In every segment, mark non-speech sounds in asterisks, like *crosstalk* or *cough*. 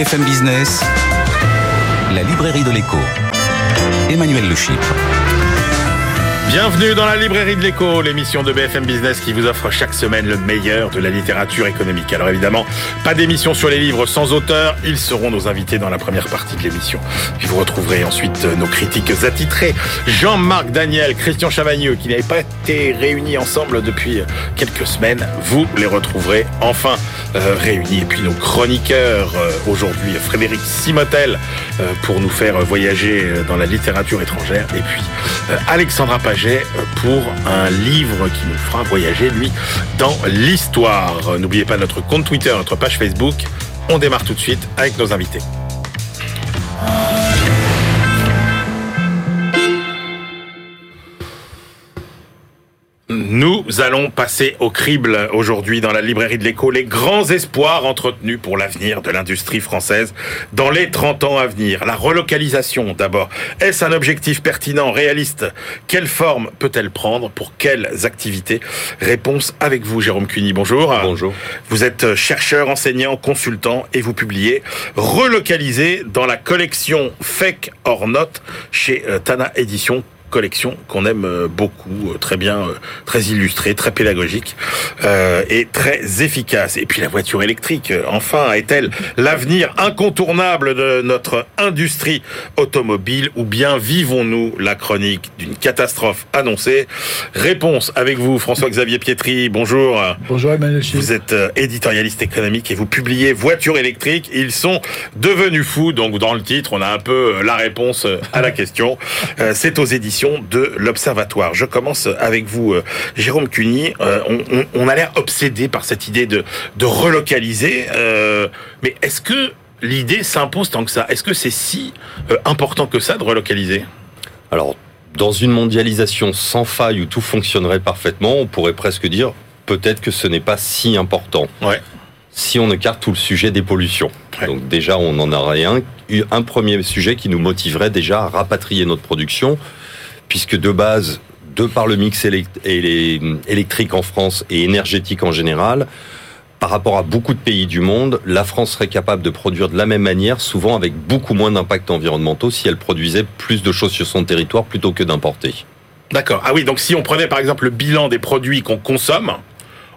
BFM Business, la librairie de l'écho. Emmanuel Le Chypre. Bienvenue dans la librairie de l'écho, l'émission de BFM Business qui vous offre chaque semaine le meilleur de la littérature économique. Alors évidemment, pas d'émission sur les livres sans auteur, ils seront nos invités dans la première partie de l'émission. Puis vous retrouverez ensuite nos critiques attitrés, Jean-Marc Daniel, Christian Chavagneux, qui n'avaient pas été réunis ensemble depuis quelques semaines. Vous les retrouverez enfin euh, réunis. Et puis nos chroniqueurs euh, aujourd'hui, Frédéric Simotel, euh, pour nous faire voyager dans la littérature étrangère. Et puis Alexandra Page pour un livre qui nous fera voyager, lui, dans l'histoire. N'oubliez pas notre compte Twitter, notre page Facebook. On démarre tout de suite avec nos invités. Nous allons passer au crible aujourd'hui dans la librairie de l'écho les grands espoirs entretenus pour l'avenir de l'industrie française dans les 30 ans à venir. La relocalisation d'abord. Est-ce un objectif pertinent, réaliste? Quelle forme peut-elle prendre? Pour quelles activités? Réponse avec vous, Jérôme Cuny. Bonjour. Bonjour. Vous êtes chercheur, enseignant, consultant et vous publiez Relocaliser dans la collection Fake or Not chez euh, Tana Édition collection qu'on aime euh, beaucoup, euh, très bien, euh, très illustrée, très pédagogique et très efficace. Et puis la voiture électrique, enfin, est-elle l'avenir incontournable de notre industrie automobile ou bien vivons-nous la chronique d'une catastrophe annoncée? Réponse avec vous, François-Xavier Pietri. Bonjour. Bonjour Emmanuel. Vous êtes éditorialiste économique et vous publiez Voiture électrique. Ils sont devenus fous. Donc dans le titre, on a un peu la réponse à la question. C'est aux éditions de l'Observatoire. Je commence avec vous, euh, Jérôme Cuny. Euh, on, a l'air obsédé par cette idée de, relocaliser, euh, mais est-ce que l'idée s'impose tant que ça? Est-ce que c'est si important que ça de relocaliser? Alors, dans une mondialisation sans faille où tout fonctionnerait parfaitement, on pourrait presque dire peut-être que ce n'est pas si important. Ouais. Si on écarte tout le sujet des pollutions. Donc déjà, on n'en a rien. Un premier sujet qui nous motiverait déjà à rapatrier notre production puisque de base, de par le mix électrique en France et énergétique en général, par rapport à beaucoup de pays du monde, la France serait capable de produire de la même manière, souvent avec beaucoup moins d'impact environnementaux, si elle produisait plus de choses sur son territoire plutôt que d'importer. D'accord. Ah oui, donc si on prenait par exemple le bilan des produits qu'on consomme,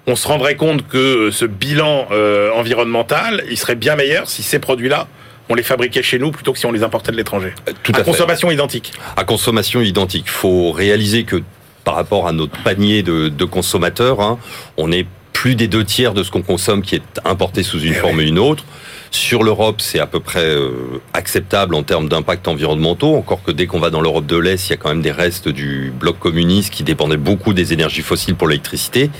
on se rendrait compte que ce bilan euh, environnemental, il serait bien meilleur si ces produits-là on les fabriquait chez nous plutôt que si on les importait de l'étranger. Euh, tout à, consommation identique. À consommation identique. Faut réaliser que par rapport à notre panier de, consommateurs, hein, on est plus des deux tiers de ce qu'on consomme qui est importé sous une eh forme ou une autre. Sur l'Europe, c'est à peu près euh, acceptable en termes d'impact environnementaux, encore que dès qu'on va dans l'Europe de l'Est, il y a quand même des restes du bloc communiste qui dépendait beaucoup des énergies fossiles pour l'électricité.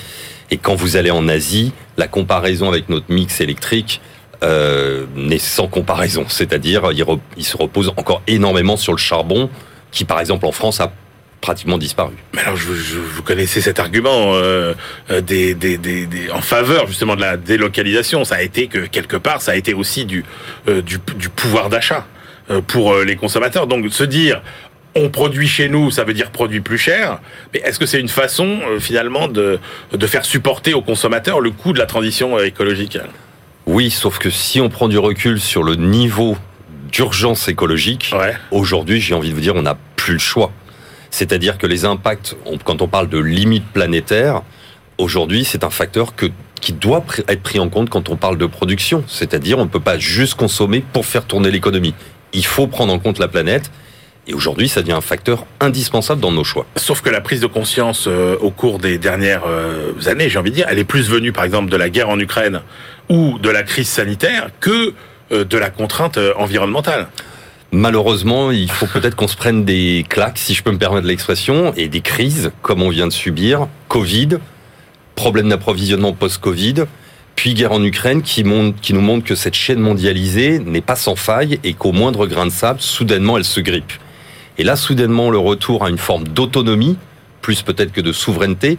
Et quand vous allez en Asie, la comparaison avec notre mix électrique, euh, n'est sans comparaison. C'est-à-dire, il, se repose encore énormément sur le charbon, qui par exemple en France a pratiquement disparu. Mais alors, vous connaissez cet argument euh, euh, en faveur justement de la délocalisation. Ça a été que quelque part, ça a été aussi du, pouvoir d'achat pour les consommateurs. Donc, se dire on produit chez nous, ça veut dire produit plus cher. Mais est-ce que c'est une façon finalement de faire supporter aux consommateurs le coût de la transition écologique? Oui, sauf que si on prend du recul sur le niveau d'urgence écologique, aujourd'hui, j'ai envie de vous dire, on n'a plus le choix. C'est-à-dire que les impacts, quand on parle de limites planétaires, aujourd'hui, c'est un facteur que, qui doit être pris en compte quand on parle de production. C'est-à-dire, on ne peut pas juste consommer pour faire tourner l'économie. Il faut prendre en compte la planète et aujourd'hui, ça devient un facteur indispensable dans nos choix. Sauf que la prise de conscience euh, au cours des dernières euh, années, j'ai envie de dire, elle est plus venue, par exemple, de la guerre en Ukraine ou de la crise sanitaire que euh, de la contrainte environnementale. Malheureusement, il faut peut-être qu'on se prenne des claques, si je peux me permettre l'expression, et des crises, comme on vient de subir, Covid, problème d'approvisionnement post-Covid, puis guerre en Ukraine qui, qui nous montre que cette chaîne mondialisée n'est pas sans faille et qu'au moindre grain de sable, soudainement, elle se grippe. Et là, soudainement, le retour à une forme d'autonomie, plus peut-être que de souveraineté,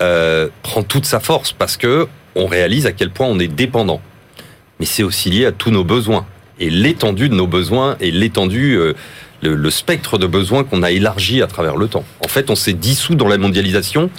euh, prend toute sa force parce que on réalise à quel point on est dépendant. Mais c'est aussi lié à tous nos besoins et l'étendue de nos besoins et l'étendue, euh, le, spectre de besoins qu'on a élargi à travers le temps. En fait, on s'est dissous dans la mondialisation.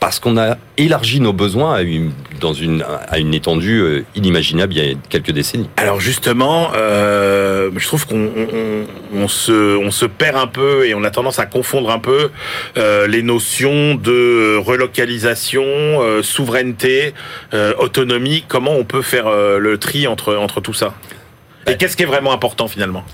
Parce qu'on a élargi nos besoins à une, dans une, à une étendue euh, inimaginable il y a quelques décennies. Alors justement, euh, je trouve qu'on on, on se, on se perd un peu et on a tendance à confondre un peu euh, les notions de relocalisation, euh, souveraineté, euh, autonomie. Comment on peut faire euh, le tri entre, entre tout ça? Et qu'est-ce qui est vraiment important finalement?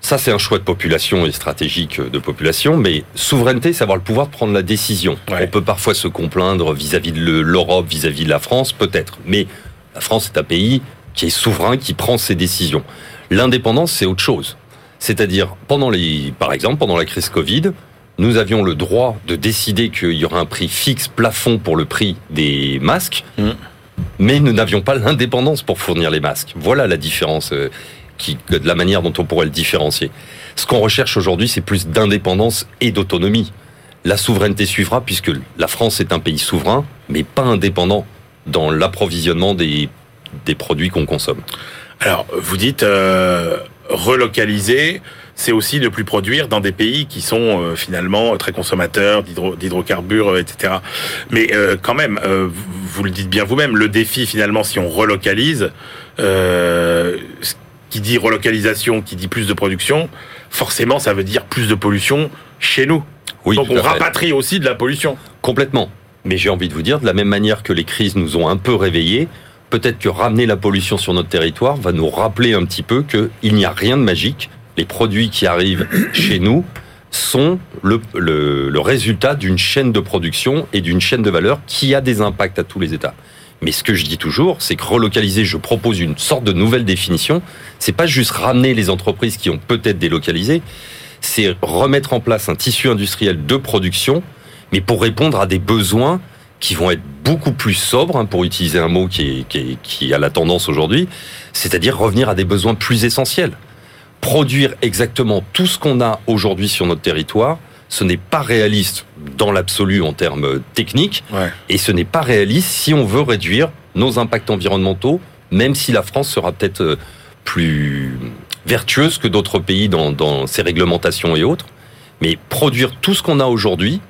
Ça, c'est un choix de population et stratégique de population, mais souveraineté, c'est avoir le pouvoir de prendre la décision. Ouais. On peut parfois se complaindre vis-à-vis de le- l'Europe, vis-à-vis de la France, peut-être, mais la France est un pays qui est souverain, qui prend ses décisions. L'indépendance, c'est autre chose. C'est-à-dire, pendant les, par exemple, pendant la crise Covid, nous avions le droit de décider qu'il y aurait un prix fixe plafond pour le prix des masques, Mm. mais nous n'avions pas l'indépendance pour fournir les masques. Voilà la différence euh, de la manière dont on pourrait le différencier. Ce qu'on recherche aujourd'hui, c'est plus d'indépendance et d'autonomie. La souveraineté suivra puisque la France est un pays souverain, mais pas indépendant dans l'approvisionnement des, des produits qu'on consomme. Alors, vous dites euh, relocaliser, c'est aussi ne plus produire dans des pays qui sont euh, finalement très consommateurs d'hydro- d'hydrocarbures, euh, etc. Mais quand même, vous, le dites bien vous-même, le défi finalement, si on relocalise, qui dit relocalisation, qui dit plus de production, forcément, ça veut dire plus de pollution chez nous. Oui, Donc on rapatrie aussi de la pollution. Complètement. Mais j'ai envie de vous dire, de la même manière que les crises nous ont un peu réveillés, peut-être que ramener la pollution sur notre territoire va nous rappeler un petit peu qu'il n'y a rien de magique. Les produits qui arrivent *coughs* chez nous sont le, le- le résultat d'une chaîne de production et d'une chaîne de valeur qui a des impacts à tous les États. Mais ce que je dis toujours, c'est que relocaliser, je propose une sorte de nouvelle définition. C'est pas juste ramener les entreprises qui ont peut-être délocalisé, c'est remettre en place un tissu industriel de production mais pour répondre à des besoins qui vont être beaucoup plus sobres, hein, pour utiliser un mot qui, est, qui, est- qui a la tendance aujourd'hui, c'est-à-dire revenir à des besoins plus essentiels. Produire exactement tout ce qu'on a aujourd'hui sur notre territoire, ce n'est pas réaliste dans l'absolu en termes techniques, Ouais. et ce n'est pas réaliste si on veut réduire nos impacts environnementaux, même si la France sera peut-être euh, plus vertueuse que d'autres pays dans, dans ses réglementations et autres. Mais produire tout ce qu'on a aujourd'hui,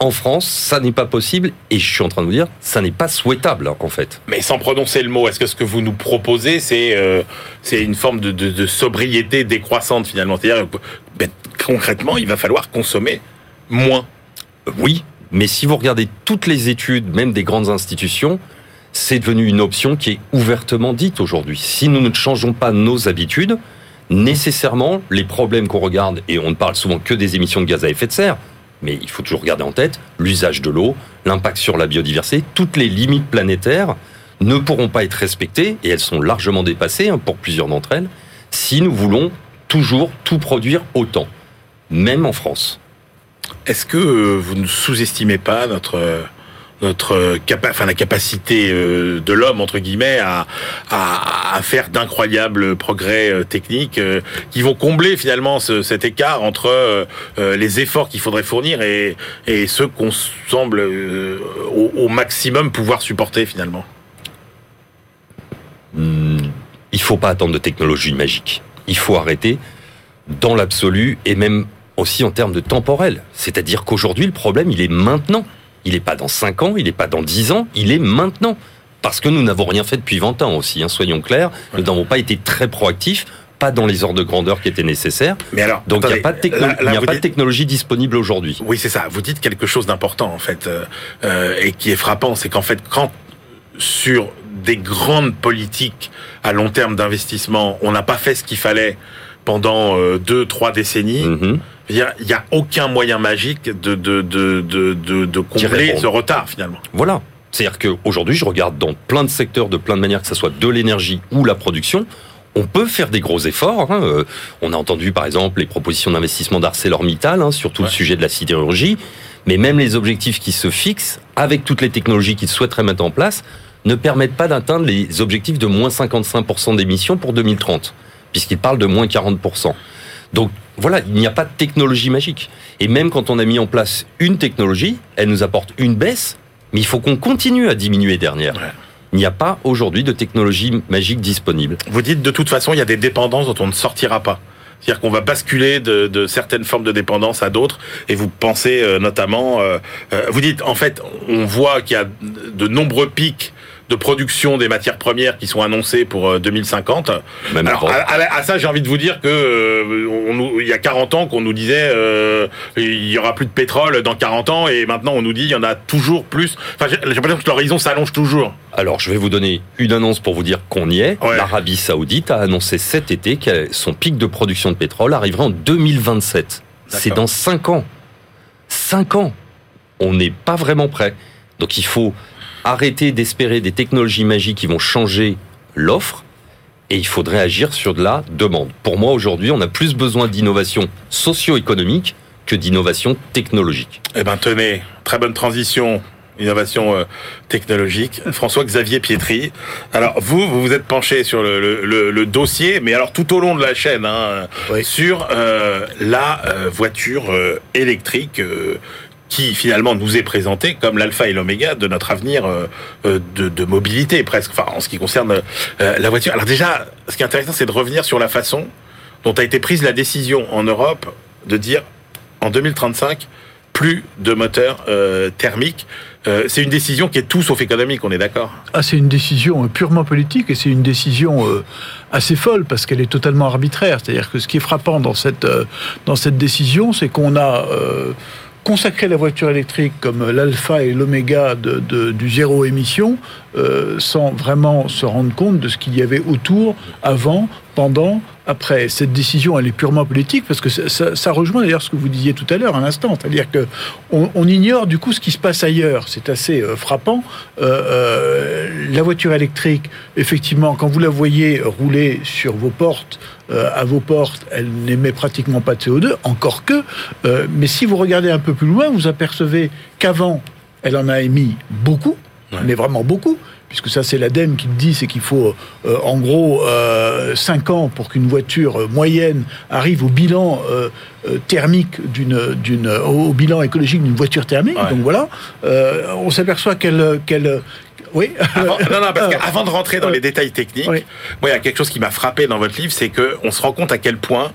en France, ça n'est pas possible, et je suis en train de vous dire, ça n'est pas souhaitable, en fait. Mais sans prononcer le mot, est-ce que ce que vous nous proposez, c'est euh, c'est une forme de, de, de sobriété décroissante finalement? C'est-à-dire, ben, concrètement, il va falloir consommer moins. Oui, mais si vous regardez toutes les études, même des grandes institutions, c'est devenu une option qui est ouvertement dite aujourd'hui. Si nous ne changeons pas nos habitudes, nécessairement, les problèmes qu'on regarde, et on ne parle souvent que des émissions de gaz à effet de serre, mais il faut toujours garder en tête l'usage de l'eau, l'impact sur la biodiversité, toutes les limites planétaires ne pourront pas être respectées, et elles sont largement dépassées hein, pour plusieurs d'entre elles, si nous voulons toujours tout produire autant, même en France. Est-ce que euh, vous ne sous-estimez pas notre euh, notre la capacité euh, de l'homme entre guillemets à faire d'incroyables progrès euh, techniques euh, qui vont combler finalement ce- cet écart entre les efforts qu'il faudrait fournir et ceux qu'on semble au, au maximum pouvoir supporter finalement. Hmm, il faut pas attendre de technologie magique. Il faut arrêter dans l'absolu et même aussi en termes de temporel. C'est-à-dire qu'aujourd'hui, le problème, il est maintenant. Il n'est pas dans 5 ans, il n'est pas dans 10 ans, il est maintenant. Parce que nous n'avons rien fait depuis 20 ans aussi, hein, soyons clairs. Nous n'avons pas été très proactifs, pas dans les ordres de grandeur qui étaient nécessaires. Mais alors Donc il n'y a, pas de, techno- là- là, a technologie disponible aujourd'hui. Oui, c'est ça. Vous dites quelque chose d'important en fait, euh, euh, et qui est frappant, c'est qu'en fait, quand sur des grandes politiques à long terme d'investissement, on n'a pas fait ce qu'il fallait pendant euh, deux, trois décennies. Mhm. dire, Il n'y a aucun moyen magique de de de de de, de combler ce retard finalement. Voilà. C'est-à-dire qu'aujourd'hui, je regarde dans plein de secteurs, de plein de manières, que ce soit de l'énergie ou la production, on peut faire des gros efforts. hein. Euh, On a entendu, par exemple, les propositions d'investissement d'ArcelorMittal hein, sur tout Ouais. le sujet de la sidérurgie. Mais même les objectifs qui se fixent, avec toutes les technologies qu'ils souhaiteraient mettre en place, ne permettent pas d'atteindre les objectifs de moins 55% d'émissions pour 2030, puisqu'ils parlent de moins 40%. Donc voilà, il n'y a pas de technologie magique. Et même quand on a mis en place une technologie, elle nous apporte une baisse, mais il faut qu'on continue à diminuer derrière. Ouais. Il n'y a pas aujourd'hui de technologie magique disponible. Vous dites de toute façon, il y a des dépendances dont on ne sortira pas. C'est-à-dire qu'on va basculer de, de, certaines formes de dépendance à d'autres. Et vous pensez euh, notamment, euh, euh, vous dites, en fait, on voit qu'il y a de nombreux pics de production des matières premières qui sont annoncées pour 2050. Même Alors, à, ça, j'ai envie de vous dire que on, il y a 40 ans qu'on nous disait euh, il y aura plus de pétrole dans 40 ans et maintenant on nous dit il y en a toujours plus. Enfin, j'ai l'impression que l'horizon s'allonge toujours. Alors, je vais vous donner une annonce pour vous dire qu'on y est. L'Arabie Saoudite a annoncé cet été que son pic de production de pétrole arriverait en 2027. C'est dans 5 ans. 5 ans. On n'est pas vraiment prêt. Donc, il faut arrêter d'espérer des technologies magiques qui vont changer l'offre et il faudrait agir sur de la demande. Pour moi, aujourd'hui, on a plus besoin d'innovation socio-économique que d'innovation technologique. Eh ben, tenez, très bonne transition innovation euh, technologique. François-Xavier Pietri. Alors vous, vous vous êtes penché sur le, le, le, dossier, mais alors tout au long de la chaîne, hein, sur euh, la euh, voiture électrique qui finalement nous est présentée comme l'alpha et l'oméga de notre avenir de, de, mobilité presque, enfin en ce qui concerne la voiture. Alors déjà, ce qui est intéressant, c'est de revenir sur la façon dont a été prise la décision en Europe de dire en 2035 plus de moteurs thermiques euh, c'est une décision qui est tout sauf économique, on est d'accord? Ah, C'est une décision euh, purement politique et c'est une décision euh, assez folle parce qu'elle est totalement arbitraire. C'est-à-dire que ce qui est frappant dans cette décision, c'est qu'on a consacré la voiture électrique comme l'alpha et l'oméga de, du zéro émission sans vraiment se rendre compte de ce qu'il y avait autour, avant, pendant, après. Cette décision, elle est purement politique parce que ça, rejoint d'ailleurs ce que vous disiez tout à l'heure, un instant. C'est-à-dire que on, ignore du coup ce qui se passe ailleurs. C'est assez euh, frappant. Euh, euh, la voiture électrique, effectivement, quand vous la voyez rouler sur vos portes, euh, à vos portes, elle n'émet pratiquement pas de CO2, encore que. Euh, mais si vous regardez un peu plus loin, vous apercevez qu'avant, elle en a émis beaucoup, mais vraiment beaucoup puisque ça c'est l'ADEME qui le dit, c'est qu'il faut euh, en gros euh, 5 ans pour qu'une voiture moyenne arrive au bilan euh, thermique d'une, d'une, au bilan écologique d'une voiture thermique. Donc voilà, on s'aperçoit qu'elle, qu'elle oui. Avant, *laughs* non, non, parce qu'avant de rentrer dans les détails techniques, moi, il y a quelque chose qui m'a frappé dans votre livre, c'est que on se rend compte à quel point,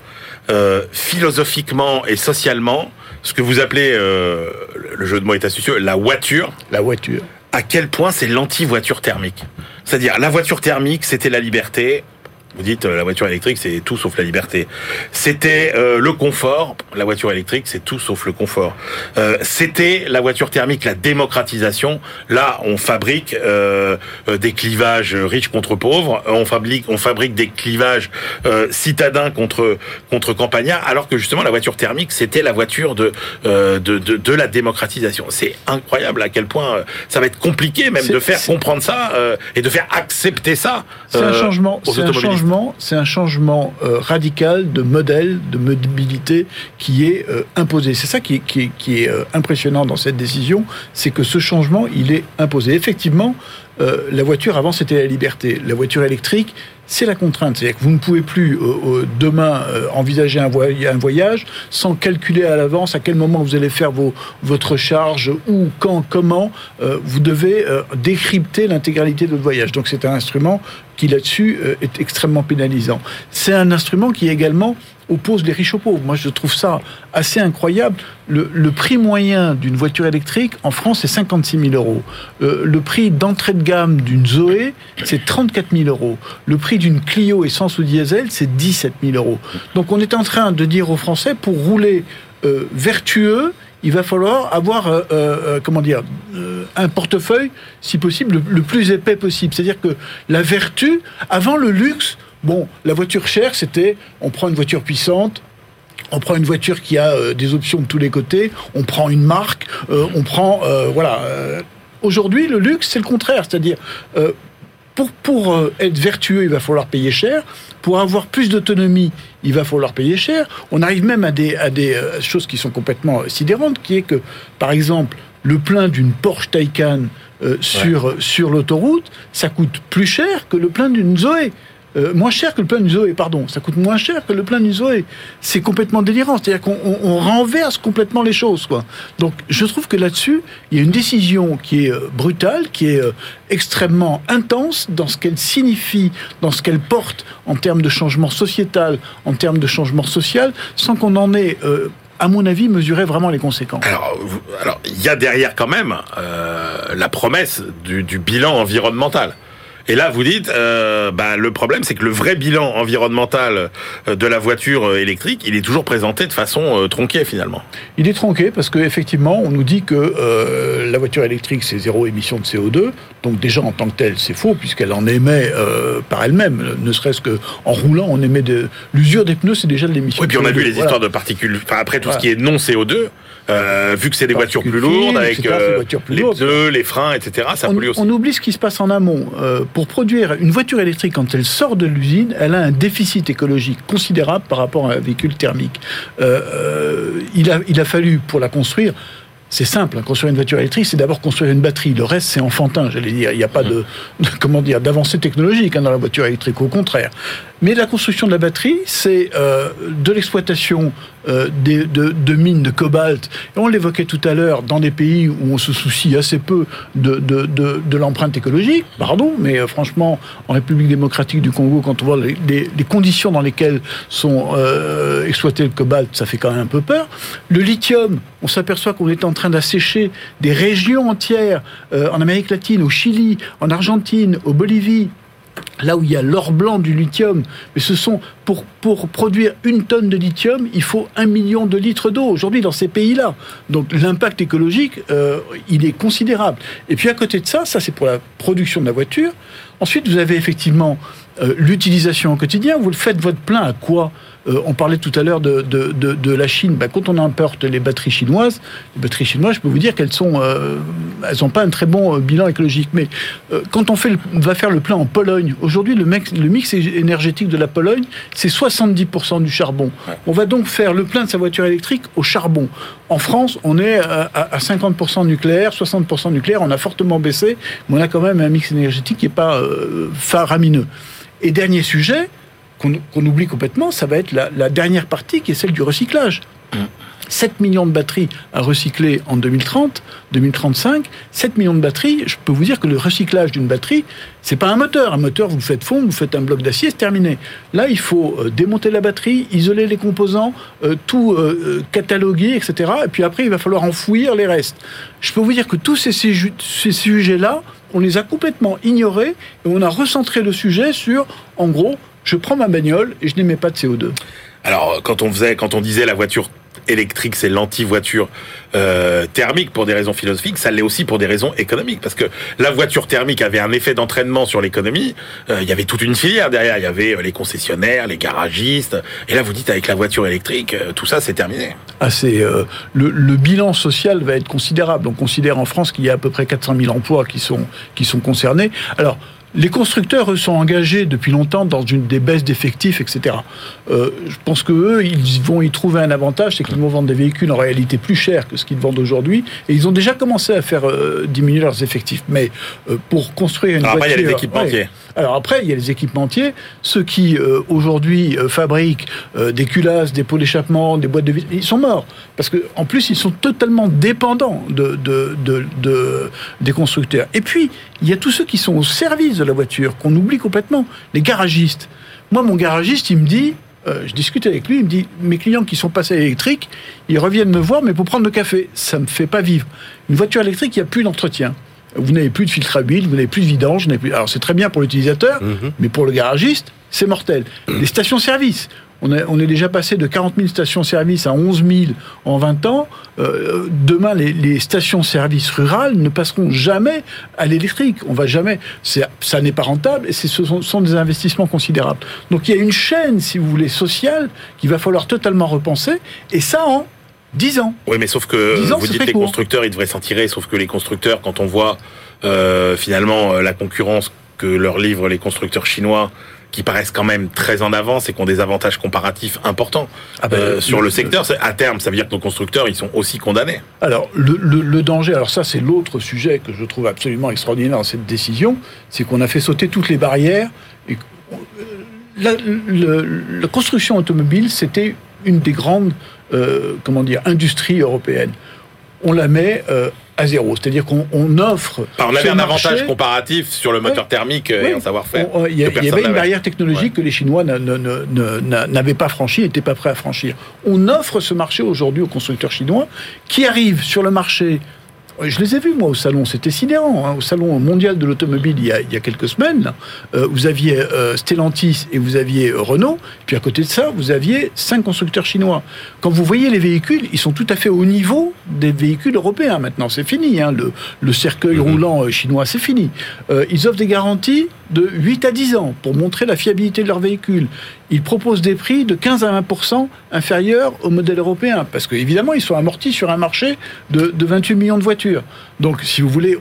philosophiquement et socialement, ce que vous appelez, le jeu de mots est astucieux, la voiture. La voiture à quel point c'est l'anti-voiture thermique. C'est-à-dire, la voiture thermique, c'était la liberté, vous dites euh, la voiture électrique, c'est tout sauf la liberté. C'était euh, le confort. La voiture électrique, c'est tout sauf le confort. Euh, C'était la voiture thermique, la démocratisation. Là, on fabrique euh, euh, des clivages riches contre pauvres. On fabrique, on fabrique des clivages citadins contre contre campagnards. Alors que justement, la voiture thermique, c'était la voiture de, de, de de la démocratisation. C'est incroyable à quel point ça va être compliqué même de faire comprendre ça et de faire accepter ça. C'est un changement. Un c'est un changement euh, radical de modèle de mobilité qui est euh, imposé. C'est ça qui est, euh, impressionnant dans cette décision, c'est que ce changement, il est imposé. Effectivement, la voiture avant c'était la liberté. La voiture électrique, c'est la contrainte. C'est-à-dire que vous ne pouvez plus demain envisager un, voyage sans calculer à l'avance à quel moment vous allez faire votre charge, où, quand, comment. vous devez décrypter l'intégralité de votre voyage. Donc c'est un instrument qui là-dessus euh, est extrêmement pénalisant. C'est un instrument qui également oppose les riches aux pauvres. Moi, je trouve ça assez incroyable. Le, prix moyen d'une voiture électrique en France, c'est 56 000 euros. Euh, le prix d'entrée de gamme d'une Zoé, c'est 34 000 euros. Le prix d'une Clio essence ou diesel, c'est 17 000 euros. Donc, on est en train de dire aux Français, pour rouler euh, vertueux, il va falloir avoir, euh, comment dire, un portefeuille, si possible, le, plus épais possible. C'est-à-dire que la vertu, avant le luxe, bon, la voiture chère, c'était, on prend une voiture puissante, on prend une voiture qui a des options de tous les côtés, on prend une marque, on prend, voilà. Aujourd'hui, le luxe, c'est le contraire, c'est-à-dire pour, pour être vertueux, il va falloir payer cher. Pour avoir plus d'autonomie, il va falloir payer cher. On arrive même à des, à des euh, choses qui sont complètement sidérantes, qui est que, par exemple, le plein d'une Porsche Taycan euh, sur, sur l'autoroute, ça coûte plus cher que le plein d'une Zoé. Euh, moins cher que le plein Zoé, pardon. Ça coûte moins cher que le plein Zoé. C'est complètement délirant. C'est-à-dire qu'on renverse complètement les choses, quoi. Donc, je trouve que là-dessus, il y a une décision qui est euh, brutale, qui est extrêmement intense dans ce qu'elle signifie, dans ce qu'elle porte en termes de changement sociétal, en termes de changement social, sans qu'on en ait à mon avis, mesurer vraiment les conséquences. Alors, il y a derrière quand même euh, la promesse du bilan environnemental. Et là, vous dites, euh, bah, le problème, c'est que le vrai bilan environnemental euh, de la voiture euh, électrique, il est toujours présenté de façon tronquée finalement. Il est tronqué parce qu'effectivement, on nous dit que la voiture électrique, c'est zéro émission de CO2. Donc déjà, en tant que telle, c'est faux puisqu'elle en émet par elle-même. Ne serait-ce qu'en roulant, on émet de... L'usure des pneus, c'est déjà de l'émission. Oui, puis on a vu les histoires de particules. Enfin, après, tout ce qui est non CO2, euh, vu que c'est des voitures plus lourdes, avec euh, les pneus, les freins, etc., ça on, pollue aussi. On oublie ce qui se passe en amont. Euh, pour produire une voiture électrique, quand elle sort de l'usine, elle a un déficit écologique considérable par rapport à un véhicule thermique. il, a, il a fallu, pour la construire, c'est simple, hein, construire une voiture électrique, c'est d'abord construire une batterie. Le reste, c'est enfantin, j'allais dire. Il n'y a pas de, comment dire, d'avancée technologique hein, dans la voiture électrique, au contraire. Mais la construction de la batterie, c'est euh, de l'exploitation euh, de, mines de cobalt. On l'évoquait tout à l'heure, dans des pays où on se soucie assez peu de, l'empreinte écologique, pardon, mais euh, franchement, en République démocratique du Congo, quand on voit les, conditions dans lesquelles sont exploités le cobalt, ça fait quand même un peu peur. Le lithium, on s'aperçoit qu'on est en train d'assécher des régions entières en Amérique latine, au Chili, en Argentine, au Bolivie, là où il y a l'or blanc du lithium, mais ce sont pour, produire une tonne de lithium, il faut un million de litres d'eau aujourd'hui dans ces pays-là. Donc l'impact écologique, euh, il est considérable. Et puis à côté de ça, ça c'est pour la production de la voiture. Ensuite, vous avez effectivement euh, l'utilisation au quotidien. Vous le faites votre plein à quoi? Euh, on parlait tout à l'heure de, de, la Chine. Ben, quand on importe les batteries chinoises, les batteries chinoises, je peux vous dire qu'elles sont, euh, elles n'ont pas un très bon euh, bilan écologique. Mais quand on fait va faire le plein en Pologne, aujourd'hui le mix, le mix énergétique de la Pologne, c'est 70% du charbon. On va donc faire le plein de sa voiture électrique au charbon. En France, on est à, à 50% nucléaire, 60% nucléaire. On a fortement baissé, mais on a quand même un mix énergétique qui n'est pas faramineux. Et dernier sujet, qu'on oublie complètement, ça va être la, dernière partie qui est celle du recyclage. 7 millions de batteries à recycler en 2030, 2035. 7 millions de batteries, je peux vous dire que le recyclage d'une batterie, c'est pas un moteur. Un moteur, vous faites fondre, vous faites un bloc d'acier, c'est terminé. Là, il faut euh, démonter la batterie, isoler les composants, euh, tout euh, cataloguer, etc. Et puis après, il va falloir enfouir les restes. Je peux vous dire que tous ces, ces sujets-là, on les a complètement ignorés et on a recentré le sujet sur, en gros, je prends ma bagnole et je n'émets pas de CO2. Alors, quand on faisait, quand on disait la voiture électrique, c'est l'anti-voiture euh, thermique pour des raisons philosophiques, ça l'est aussi pour des raisons économiques. Parce que la voiture thermique avait un effet d'entraînement sur l'économie. Euh, il y avait toute une filière derrière. Il y avait euh, les concessionnaires, les garagistes. Et là, vous dites avec la voiture électrique, tout ça, c'est terminé. Ah, c'est le, le, bilan social va être considérable. On considère en France qu'il y a à peu près 400 000 emplois qui sont qui sont concernés. Alors les constructeurs, eux, sont engagés depuis longtemps dans une, des baisses d'effectifs, etc. Euh, je pense qu'eux, ils vont y trouver un avantage, c'est qu'ils vont vendre des véhicules en réalité plus chers que ce qu'ils vendent aujourd'hui. Et ils ont déjà commencé à faire euh, diminuer leurs effectifs. Mais euh, pour construire une Alors voiture... Après, il y a les équipementiers. Alors après, il y a les équipementiers. Ceux qui, aujourd'hui, fabriquent des culasses, des pots d'échappement, des boîtes de ils sont morts. Parce qu'en plus, ils sont totalement dépendants de, de, de, des constructeurs. Et puis, il y a tous ceux qui sont au service de la voiture, qu'on oublie complètement. Les garagistes. Moi, mon garagiste, il me dit, euh, je discute avec lui, il me dit, mes clients qui sont passés à l'électrique, ils reviennent me voir, mais pour prendre le café. Ça me fait pas vivre. Une voiture électrique, il n'y a plus d'entretien. Vous n'avez plus de filtre à huile, vous n'avez plus de vidange. Plus... Alors c'est très bien pour l'utilisateur, mhm. mais pour le garagiste, c'est mortel. *clears throat* Les stations-service. On, est déjà passé de 40 000 stations-service à 11 000 en 20 ans. Euh, demain, les, stations-service rurales ne passeront jamais à l'électrique. On va jamais. Ça n'est pas rentable et ce sont, sont, des investissements considérables. Donc il y a une chaîne, si vous voulez, sociale qu'il va falloir totalement repenser. Et ça en 10 ans. Oui, mais sauf que vous dites que les constructeurs, ils devraient s'en tirer. Sauf que les constructeurs, quand on voit euh, finalement euh, la concurrence que leur livrent les constructeurs chinois qui paraissent quand même très en avance et qui ont des avantages comparatifs importants ah ben, euh, sur le, secteur. À terme, ça veut dire que nos constructeurs, ils sont aussi condamnés. Alors, le, danger, alors ça, c'est l'autre sujet que je trouve absolument extraordinaire dans cette décision, c'est qu'on a fait sauter toutes les barrières. Et la, la, construction automobile, c'était une des grandes, euh, comment dire, industries européennes. On la met euh, à zéro, c'est-à-dire qu'on offre. on avait un avantage comparatif sur le moteur thermique et un savoir-faire. Il y, avait une barrière technologique que les Chinois n'avaient pas franchie, n'étaient pas prêts à franchir. On offre ce marché aujourd'hui aux constructeurs chinois qui arrivent sur le marché je les ai vus, moi, au salon. C'était sidérant. Hein. Au salon mondial de l'automobile, il, il, y a quelques semaines, euh, vous aviez euh, Stellantis et vous aviez euh, Renault. Puis à côté de ça, vous aviez cinq constructeurs chinois. Quand vous voyez les véhicules, ils sont tout à fait au niveau des véhicules européens. Maintenant, c'est fini. Hein. Le, le, cercueil mhm. roulant chinois, c'est fini. ils offrent des garanties de 8 à 10 ans pour montrer la fiabilité de leur véhicule. Ils proposent des prix de 15 à 20% inférieurs au modèle européen, parce qu'évidemment, ils sont amortis sur un marché de, 28 millions de voitures. Donc, si vous voulez,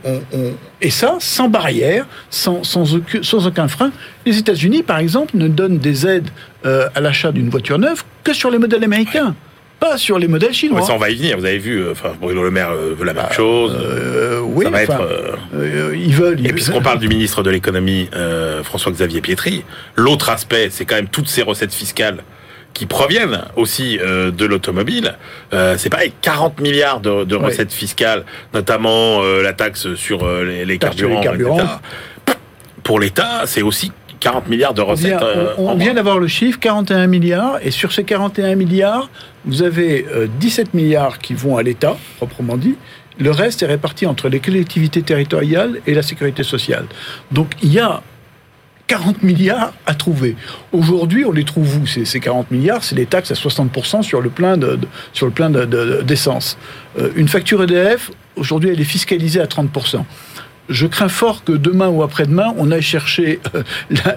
et ça, sans barrière, sans, sans, aucun, frein. Les États-Unis, par exemple, ne donnent des aides euh, à l'achat d'une voiture neuve que sur les modèles américains pas sur les modèles chinois. ça, on va y venir. Vous avez vu, euh, enfin, Bruno Le Maire euh, veut la même bah, chose. Euh, oui, ça va être, ils veulent. Et puisqu'on parle du ministre de l'économie, François-Xavier Pietri, l'autre aspect, c'est quand même toutes ces recettes fiscales qui proviennent aussi de l'automobile. c'est pareil, 40 milliards de, recettes fiscales, notamment la taxe sur les, carburants, Pour l'État, c'est aussi 40 milliards de recettes. On vient, d'avoir le chiffre, 41 milliards, et sur ces 41 milliards, vous avez 17 euh, milliards qui vont à l'État, proprement dit. Le reste est réparti entre les collectivités territoriales et la sécurité sociale. Donc il y a 40 milliards à trouver. Aujourd'hui, on les trouve où ces, 40 milliards? C'est les taxes à 60% sur le plein de, sur le plein d'essence. Euh, une facture EDF, aujourd'hui, elle est fiscalisée à 30% je crains fort que demain ou après-demain, on aille chercher euh,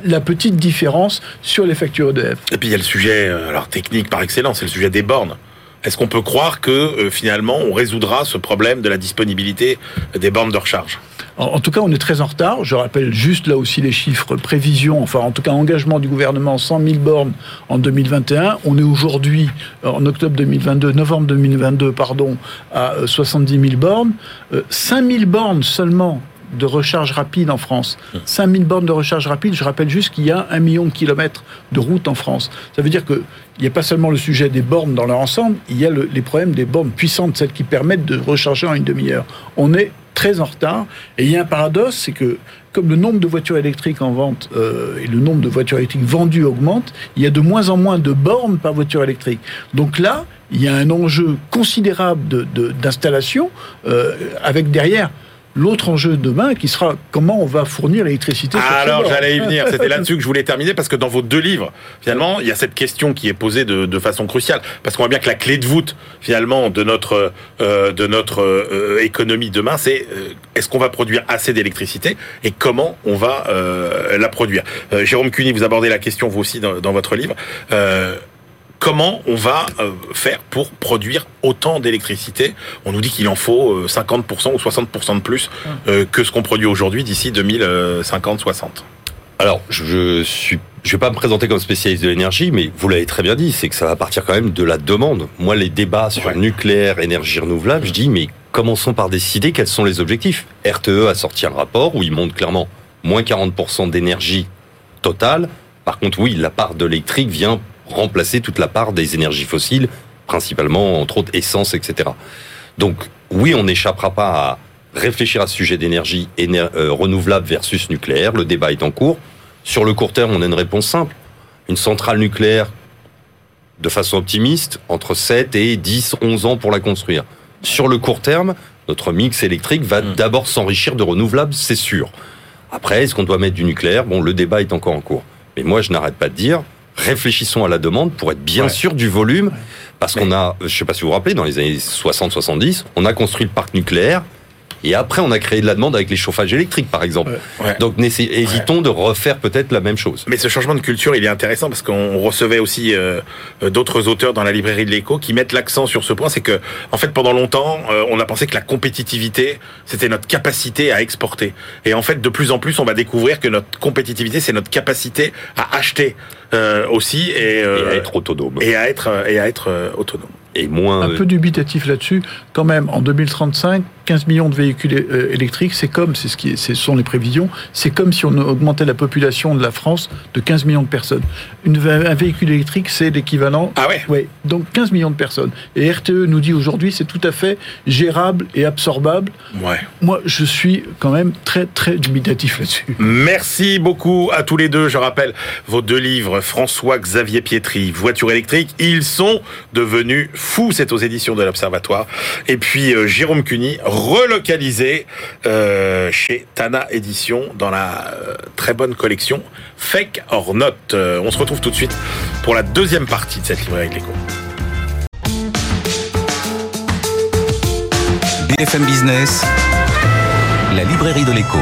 la, petite différence sur les factures EDF. Et puis il y a le sujet, euh, alors technique par excellence, c'est le sujet des bornes. Est-ce qu'on peut croire que euh, finalement on résoudra ce problème de la disponibilité des bornes de recharge? En, tout cas, on est très en retard. Je rappelle juste là aussi les chiffres prévision, enfin en tout cas engagement du gouvernement 100 000 bornes en 2021. On est aujourd'hui en octobre 2022, novembre 2022, pardon, à 70 000 bornes. 5 000 bornes seulement de recharge rapide en France. 5000 bornes de recharge rapide, je rappelle juste qu'il y a un million de kilomètres de route en France. Ça veut dire qu'il n'y a pas seulement le sujet des bornes dans leur ensemble, il y a les problèmes des bornes puissantes, celles qui permettent de recharger en une demi-heure. On est très en retard. Et il y a un paradoxe, c'est que comme le nombre de voitures électriques en vente euh, et le nombre de voitures électriques vendues augmente, il y a de moins en moins de bornes par voiture électrique. Donc là, il y a un enjeu considérable d'installation euh, avec derrière l'autre enjeu de demain qui sera comment on va fournir l'électricité. alors j'allais y venir, *laughs* c'était là-dessus que je voulais terminer parce que dans vos deux livres, finalement, il y a cette question qui est posée de, façon cruciale parce qu'on voit bien que la clé de voûte finalement de notre euh, de notre euh, économie demain, c'est euh, est-ce qu'on va produire assez d'électricité et comment on va la produire? Jérôme Cuny, vous abordez la question vous aussi dans, dans votre livre comment on va euh, faire pour produire autant d'électricité On nous dit qu'il en faut 50% euh, ou 60% de plus euh, que ce qu'on produit aujourd'hui d'ici 2050-60. Alors, je suis je vais pas me présenter comme spécialiste de l'énergie, mais vous l'avez très bien dit, c'est que ça va partir quand même de la demande. Moi, les débats sur nucléaire, énergie renouvelable, je dis, mais commençons par décider quels sont les objectifs. RTE a sorti un rapport où il montre clairement moins 40% d'énergie totale. Par contre, oui, la part de l'électrique vient remplacer toute la part des énergies fossiles, principalement, entre autres, essence, etc. Donc, oui, on n'échappera pas à réfléchir à ce sujet d'énergie euh, renouvelable versus nucléaire. Le débat est en cours. Sur le court terme, on a une réponse simple. Une centrale nucléaire, de façon optimiste, entre 7 et 10, 11 ans pour la construire. Sur le court terme, notre mix électrique va mmh. d'abord s'enrichir de renouvelables, c'est sûr. Après, est-ce qu'on doit mettre du nucléaire? Bon, le débat est encore en cours. Mais moi, je n'arrête pas de dire, réfléchissons à la demande pour être bien sûr du volume, parce qu'on a, je sais pas si vous vous rappelez, dans les années 60-70, on a construit le parc nucléaire, et après, on a créé de la demande avec les chauffages électriques, par exemple. Donc, hésitons de refaire peut-être la même chose. Mais ce changement de culture, il est intéressant parce qu'on recevait aussi euh, euh, d'autres auteurs dans la librairie de l'écho qui mettent l'accent sur ce point. C'est que, en fait, pendant longtemps, euh, on a pensé que la compétitivité, c'était notre capacité à exporter. Et en fait, de plus en plus, on va découvrir que notre compétitivité, c'est notre capacité à acheter aussi et, à être autonome. Et à être et à être autonome. Et moins un peu dubitatif là-dessus. Quand même, en 2035, 15 millions de véhicules euh, électriques, c'est comme, c'est ce qui, ce sont les prévisions, c'est comme si on augmentait la population de la France de 15 millions de personnes. Une, un véhicule électrique, c'est l'équivalent. Ah ouais. Ouais. Donc 15 millions de personnes. Et RTE nous dit aujourd'hui, c'est tout à fait gérable et absorbable. Ouais. Moi, je suis quand même très très dubitatif là-dessus. Merci beaucoup à tous les deux. Je rappelle vos deux livres, François Xavier Pietri, Voiture électrique. Ils sont devenus fous. C'est aux éditions de l'Observatoire. Et puis euh, Jérôme Cuny, relocalisé euh, chez Tana Édition dans la euh, très bonne collection Fake or Not. Euh, on se retrouve tout de suite pour la deuxième partie de cette librairie de l'écho. BFM Business, la librairie de l'écho.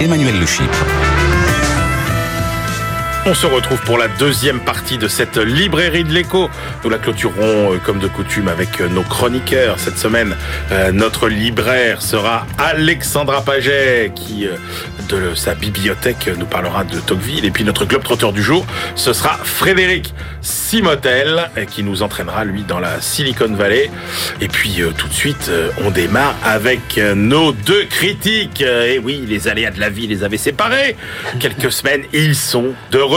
Emmanuel Le Chypre. On se retrouve pour la deuxième partie de cette librairie de l'écho. Nous la clôturerons euh, comme de coutume avec euh, nos chroniqueurs. Cette semaine, euh, notre libraire sera Alexandra Paget qui, de sa bibliothèque, nous parlera de Tocqueville. Et puis notre globe trotteur du jour, ce sera Frédéric Simotel qui nous entraînera, lui, dans la Silicon Valley. Et puis tout de suite, on démarre avec nos deux critiques. Et oui, les aléas de la vie les avaient séparés. Quelques semaines, ils sont de retour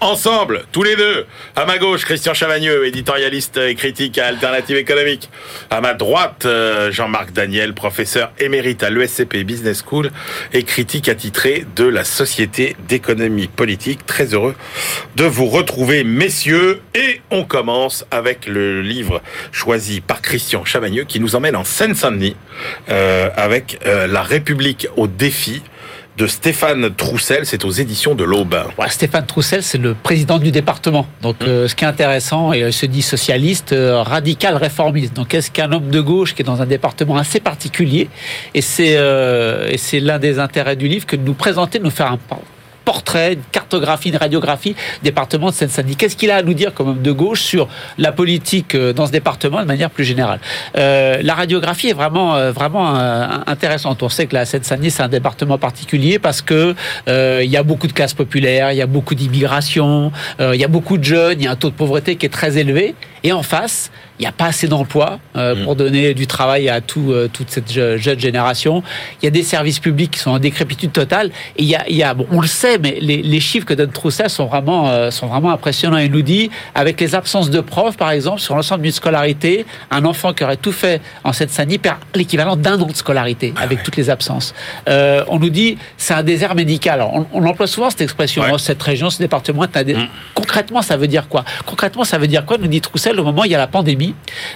ensemble, tous les deux. À ma gauche, Christian Chavagneux, éditorialiste et critique à Alternative économique. À ma droite, euh, Jean-Marc Daniel, professeur émérite à l'ESCP Business School et critique attitré de la Société d'économie politique. Très heureux de vous retrouver, messieurs. Et on commence avec le livre choisi par Christian Chavagneux qui nous emmène en Seine-Saint-Denis euh, avec euh, La République au défi de Stéphane Troussel, c'est aux éditions de l'Aube. Ouais, Stéphane Troussel, c'est le président du département. Donc, mmh. euh, ce qui est intéressant, il se dit socialiste, euh, radical, réformiste. Donc, est-ce qu'un homme de gauche qui est dans un département assez particulier Et c'est euh, l'un des intérêts du livre que de nous présenter, de nous faire un portrait, une cartographie, une radiographie département de Seine-Saint-Denis. Qu'est-ce qu'il a à nous dire comme homme de gauche sur la politique euh, dans ce département de manière plus générale? Euh, La radiographie est vraiment, euh, vraiment intéressante. On sait que la Seine-Saint-Denis, c'est un département particulier parce que il y a beaucoup de classes populaires, il y a beaucoup d'immigration, il y a beaucoup de jeunes, il y a un taux de pauvreté qui est très élevé. Et en face, il n'y a pas assez d'emplois euh, mmh. pour donner du travail à tout, euh, toute cette jeune génération. Il y a des services publics qui sont en décrépitude totale. Et il y a, il y a bon, on le sait, mais les, les chiffres que donne Troussel sont vraiment, euh, sont vraiment impressionnants. Il nous dit, avec les absences de profs, par exemple, sur l'ensemble d'une scolarité, un enfant qui aurait tout fait en cette sanie perd l'équivalent d'un an de scolarité ah avec ouais. toutes les absences. Euh, on nous dit, c'est un désert médical. Alors, on, on, emploie souvent cette expression, ouais. cette région, ce département. Dé... Mmh. Concrètement, ça veut dire quoi? Concrètement, ça veut dire quoi? Nous dit Troussel, au moment où il y a la pandémie,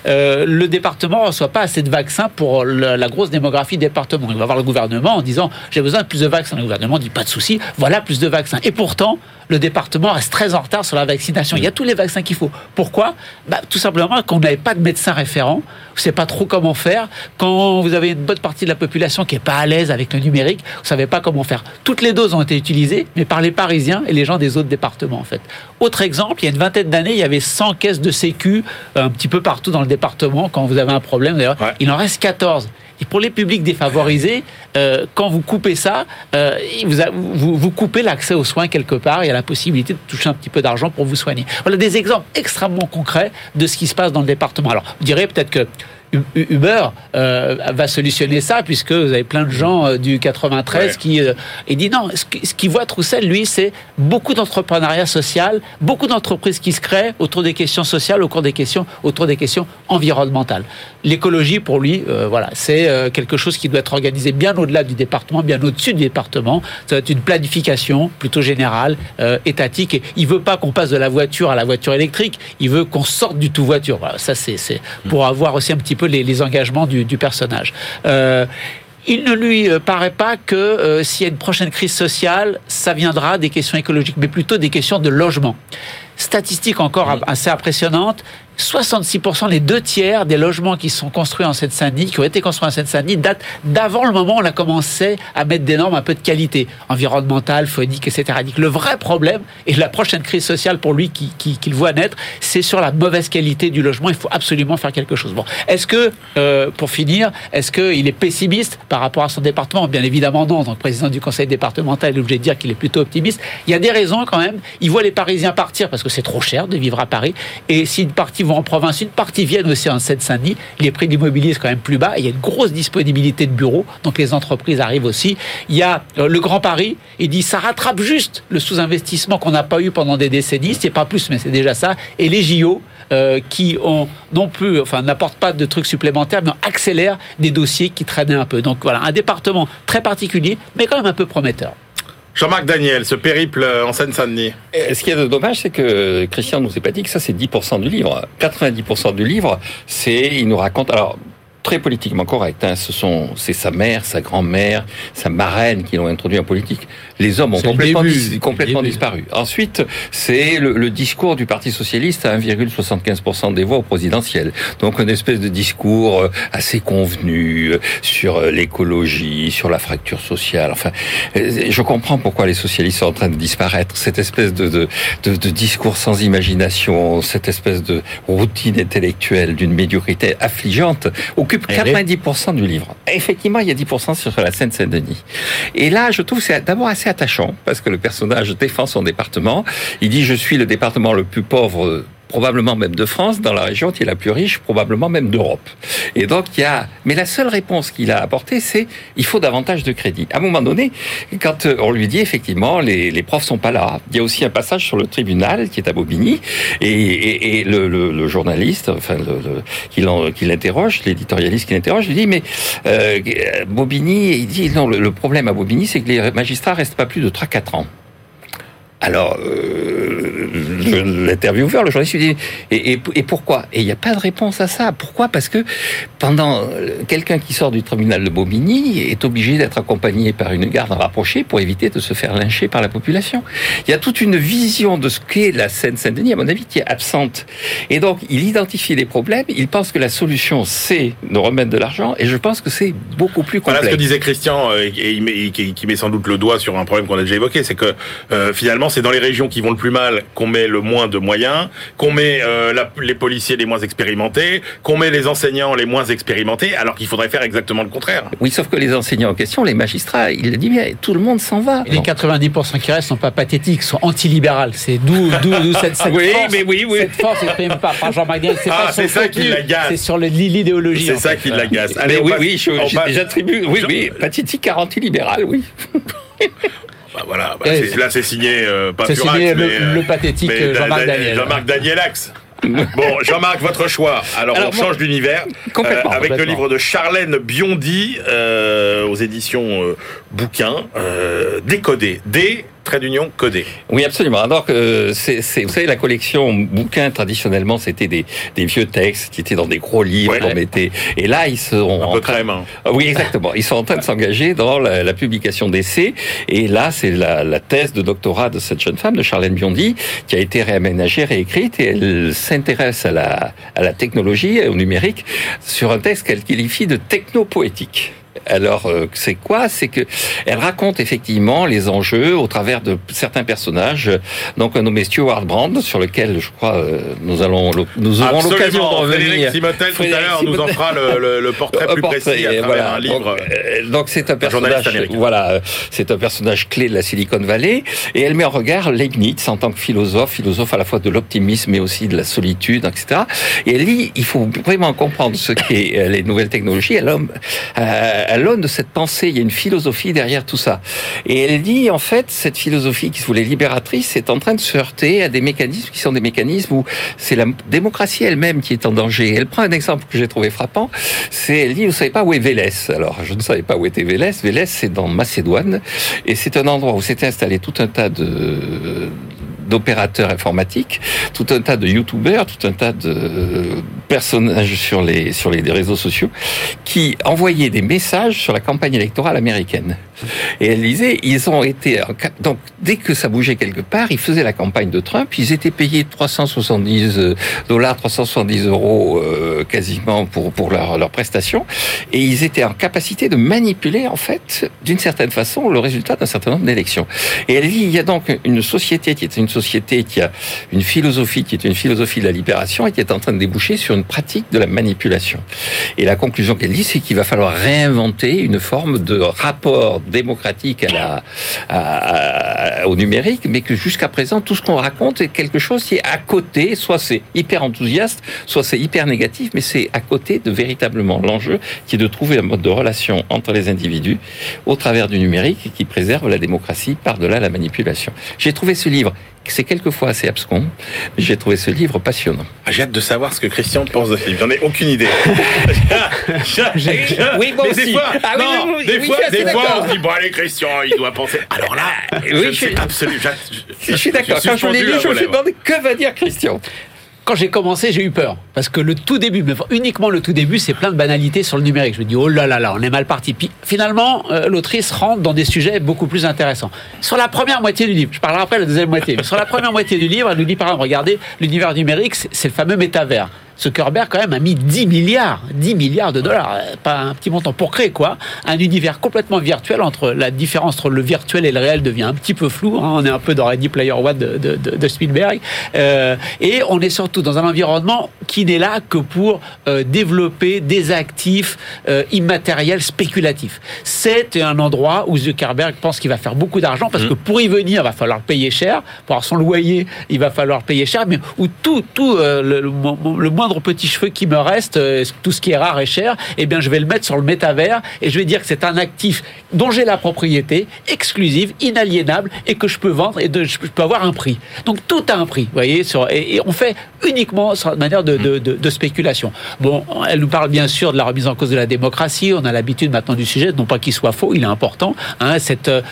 euh, le département ne reçoit pas assez de vaccins pour la grosse démographie du département. Il va voir le gouvernement en disant j'ai besoin de plus de vaccins. Le gouvernement dit pas de souci, voilà plus de vaccins. Et pourtant, le département reste très en retard sur la vaccination. Il y a tous les vaccins qu'il faut. Pourquoi? Bah, Tout simplement qu'on n'avait pas de médecin référent, vous ne savez pas trop comment faire. Quand vous avez une bonne partie de la population qui n'est pas à l'aise avec le numérique, vous ne savez pas comment faire. Toutes les doses ont été utilisées, mais par les Parisiens et les gens des autres départements, en fait. Autre exemple, il y a une vingtaine d'années, il y avait 100 caisses de sécu un petit peu partout dans le département quand vous avez un problème. D'ailleurs, ouais. il en reste 14. Et pour les publics défavorisés, euh, quand vous coupez ça, euh, vous, vous, coupez l'accès aux soins quelque part. Y a la possibilité de toucher un petit peu d'argent pour vous soigner. Voilà des exemples extrêmement concrets de ce qui se passe dans le département. Alors, vous direz peut-être que Uber euh, va solutionner ça puisque vous avez plein de gens euh, du 93 ouais. qui euh, et dit non ce qu'il qu voit Troussel lui c'est beaucoup d'entrepreneuriat social beaucoup d'entreprises qui se créent autour des questions sociales au cours des questions autour des questions environnementales. L'écologie pour lui euh, voilà c'est quelque chose qui doit être organisé bien au-delà du département bien au-dessus du département. Ça va être une planification plutôt générale étatique et il veut pas qu'on passe de la voiture à la voiture électrique. Il veut qu'on sorte du tout voiture voilà ça c'est pour avoir aussi un petit peu les, les engagements du, du personnage. Euh, il ne lui paraît pas que euh, s'il y a une prochaine crise sociale, ça viendra des questions écologiques, mais plutôt des questions de logement. Statistique encore assez impressionnante, 66%, les deux tiers des logements qui sont construits en Seine-Saint-Denis, qui ont été construits en Seine-Saint-Denis, datent d'avant le moment où on a commencé à mettre des normes un peu de qualité, environnementale, phonique, etc. Le vrai problème, et la prochaine crise sociale pour lui qu'il qui, qui voit naître, c'est sur la mauvaise qualité du logement. Il faut absolument faire quelque chose. Bon, est-ce que, euh, pour finir, est-ce qu'il est pessimiste par rapport à son département? Bien évidemment non. Donc, président du conseil départemental est obligé de dire qu'il est plutôt optimiste. Il y a des raisons quand même. Il voit les Parisiens partir parce que c'est trop cher de vivre à Paris. Et s'ils partent vont en province, une partie viennent aussi en Seine-Saint-Denis. Les prix de l'immobilier sont quand même plus bas. il y a une grosse disponibilité de bureaux, donc les entreprises arrivent aussi. Il y a euh, le Grand Paris, il dit ça rattrape juste le sous-investissement qu'on n'a pas eu pendant des décennies. C'est pas plus, mais c'est déjà ça. Et les JO, euh, qui ont n'apportent pas de trucs supplémentaires, mais accélèrent des dossiers qui traînaient un peu. Donc voilà, un département très particulier, mais quand même un peu prometteur. Jean-Marc Daniel, ce périple en Seine-Saint-Denis. Euh, ce qui est de dommage, c'est que Christian nous a pas dit que ça, c'est 10% du livre. 90% du livre, c'est, il nous raconte, alors, très politiquement correct. Hein. Ce sont, c'est sa mère, sa grand-mère, sa marraine qui l'ont introduit en politique. Les hommes ont complètement, complètement disparu. Ensuite, c'est le, discours du Parti socialiste à 1,75% des voix au présidentiel. Donc, une espèce de discours euh, assez convenu euh, sur euh, l'écologie, sur la fracture sociale. Enfin, je comprends pourquoi les socialistes sont en train de disparaître. Cette espèce de, de, de, de discours sans imagination, cette espèce de routine intellectuelle d'une médiocrité affligeante occupe 90% du livre. Effectivement, il y a 10% sur la Seine-Saint-Denis. Et là, je trouve c'est d'abord assez attachant parce que le personnage défend son département. Il dit je suis le département le plus pauvre probablement même de France, dans la région qui est la plus riche, probablement même d'Europe. Et donc il y a, mais la seule réponse qu'il a apportée, c'est il faut davantage de crédit. À un moment donné, quand euh, on lui dit effectivement les, les profs sont pas là, il y a aussi un passage sur le tribunal qui est à Bobigny et, le, journaliste, enfin le, qui l'interroge, l'éditorialiste qui l'interroge, lui dit mais euh, Bobigny, il dit non, le, problème à Bobigny, c'est que les magistrats restent pas plus de 3-4 ans. Alors, euh, l'intervieweur, le journaliste, lui dit et, et, pourquoi? Et il n'y a pas de réponse à ça. Pourquoi? Parce que pendant quelqu'un qui sort du tribunal de Bobigny est obligé d'être accompagné par une garde rapprochée pour éviter de se faire lyncher par la population. Il y a toute une vision de ce qu'est la Seine-Saint-Denis, à mon avis, qui est absente. Et donc, il identifie les problèmes. Il pense que la solution, c'est de remettre de l'argent. Et je pense que c'est beaucoup plus complexe. Voilà ce que disait Christian, euh, et, qui met sans doute le doigt sur un problème qu'on a déjà évoqué, c'est que euh, finalement c'est dans les régions qui vont le plus mal qu'on met le moins de moyens, qu'on met euh, les policiers les moins expérimentés, qu'on met les enseignants les moins expérimentés, alors qu'il faudrait faire exactement le contraire. Oui, sauf que les enseignants en question, les magistrats, il le dit bien, tout le monde s'en va. les 90% qui restent sont pas pathétiques, sont antilibérales. C'est d'où cette, cette oui, force. Mais oui, oui. Cette force n'exprime pas par Jean-Marc C'est ah, c'est ça qui l'agace. C'est sur l'idéologie. C'est ça qui l'agace. Allez, oui, oui, j'attribue. Oui, oui, pathétique car antilibéral, oui. Bah voilà, bah là c'est signé euh, pas signé le, euh, le, pathétique Jean-Marc Daniel. Jean-Marc Danielax. *laughs* bon, Jean-Marc, votre choix. Alors, on change d'univers euh, avec le livre de Charlène Biondi euh, aux éditions euh, Bouquin, euh, Décodé. D trait d'union codé. Oui, absolument. Alors que c'est, vous savez, la collection bouquins traditionnellement, c'était des, des vieux textes qui étaient dans des gros livres qu'on mettait. Et là, ils sont un peu train. Ah oui, exactement. Ils sont en train de s'engager dans la, la publication d'essais. Et là, c'est la, la, thèse de doctorat de cette jeune femme, de Charlène Biondi, qui a été réaménagée, réécrite, et elle s'intéresse à la, à la technologie, au numérique, sur un texte qu'elle qualifie de technopoétique. Alors, euh, c'est quoi? C'est que elle raconte effectivement les enjeux au travers de certains personnages. Donc, un nommé Stuart Brand, sur lequel je crois euh, nous allons nous aurons l'occasion de revenir. Frédéric tout à l'heure nous en fera le, le, portrait *laughs* plus précis à travers un livre. Donc, euh, c'est un personnage. Voilà, c'est un personnage clé de la Silicon Valley, et elle met en regard Leibniz en tant que philosophe, philosophe à la fois de l'optimisme mais aussi de la solitude, etc. Et elle dit, il faut vraiment comprendre ce qu'est les nouvelles technologies. Elle, euh, à l'aune de cette pensée, il y a une philosophie derrière tout ça. Et elle dit, en fait, cette philosophie qui se voulait libératrice est en train de se heurter à des mécanismes qui sont des mécanismes où c'est la démocratie elle-même qui est en danger. Elle prend un exemple que j'ai trouvé frappant. C'est, elle dit, vous savez pas où est Vélès? Alors, je ne savais pas où était Vélès. Vélès, c'est dans Macédoine. Et c'est un endroit où s'était installé tout un tas de, d'opérateurs informatiques, tout un tas de youtubeurs, tout un tas de personnages sur les, sur les réseaux sociaux qui envoyaient des messages sur la campagne électorale américaine. Et elle disait, ils ont été, donc dès que ça bougeait quelque part, ils faisaient la campagne de Trump, ils étaient payés 370 euh, dollars, 370 euros euh, quasiment pour, pour leur, leur prestation, et ils étaient en capacité de manipuler en fait, d'une certaine façon, le résultat d'un certain nombre d'élections. Et elle dit, il y a donc une société qui est une société qui a une philosophie qui est une philosophie de la libération et qui est en train de déboucher sur une pratique de la manipulation. Et la conclusion qu'elle dit, c'est qu'il va falloir réinventer une forme de rapport démocratique à la, au numérique, mais que jusqu'à présent, tout ce qu'on raconte est quelque chose qui est à côté, soit c'est hyper enthousiaste, soit c'est hyper négatif, mais c'est à côté de véritablement l'enjeu qui est de trouver un mode de relation entre les individus au travers du numérique qui préserve la démocratie par-delà la manipulation. J'ai trouvé ce livre c'est quelquefois assez abscon, mais j'ai trouvé ce livre passionnant. Ah, j'ai hâte de savoir ce que Christian pense de ce livre. J'en ai aucune idée. *laughs* *laughs* oui, moi aussi. Des fois, ah, non, des fois, des fois on se dit, bon allez Christian, il doit penser. Alors là, oui, je, je suis absolument... Je, je, suis d'accord. Quand je l'ai lu, je me suis demandé que va dire Christian quand j'ai commencé, j'ai eu peur. Parce que le tout début, mais uniquement le tout début, c'est plein de banalités sur le numérique. Je me dis, oh là là là, on est mal parti. Puis finalement, euh, l'autrice rentre dans des sujets beaucoup plus intéressants. Sur la première moitié du livre, je parlerai après la deuxième moitié, mais sur la première moitié du livre, elle nous dit par exemple, regardez, l'univers numérique, c'est le fameux métavers. Zuckerberg quand même a mis 10 milliards, 10 milliards de dollars, euh, pas un petit montant pour créer quoi, un univers complètement virtuel entre la différence entre le virtuel et le réel devient un petit peu flou. Hein. on est un peu dans Ready Player One de, de, de Spielberg, euh, et on est surtout dans un environnement qui n'est là que pour euh, développer des actifs euh, immatériels spéculatifs. C'est un endroit où Zuckerberg pense qu'il va faire beaucoup d'argent parce mmh. que pour y venir, il va falloir payer cher, pour avoir son loyer, il va falloir payer cher, mais où tout, tout le, le, le moindre petit cheveu qui me reste, euh, tout ce qui est rare et cher, eh bien, je vais le mettre sur le métavers et je vais dire que c'est un actif dont j'ai la propriété, exclusive, inaliénable et que je peux vendre et je peux avoir un prix. Donc, tout a un prix, vous voyez, et, on fait uniquement sur manière de, de, de, spéculation. Bon, elle nous parle bien sûr de la remise en cause de la démocratie. On a l'habitude maintenant du sujet, non pas qu'il soit faux, il est important. Hein, cette, euh,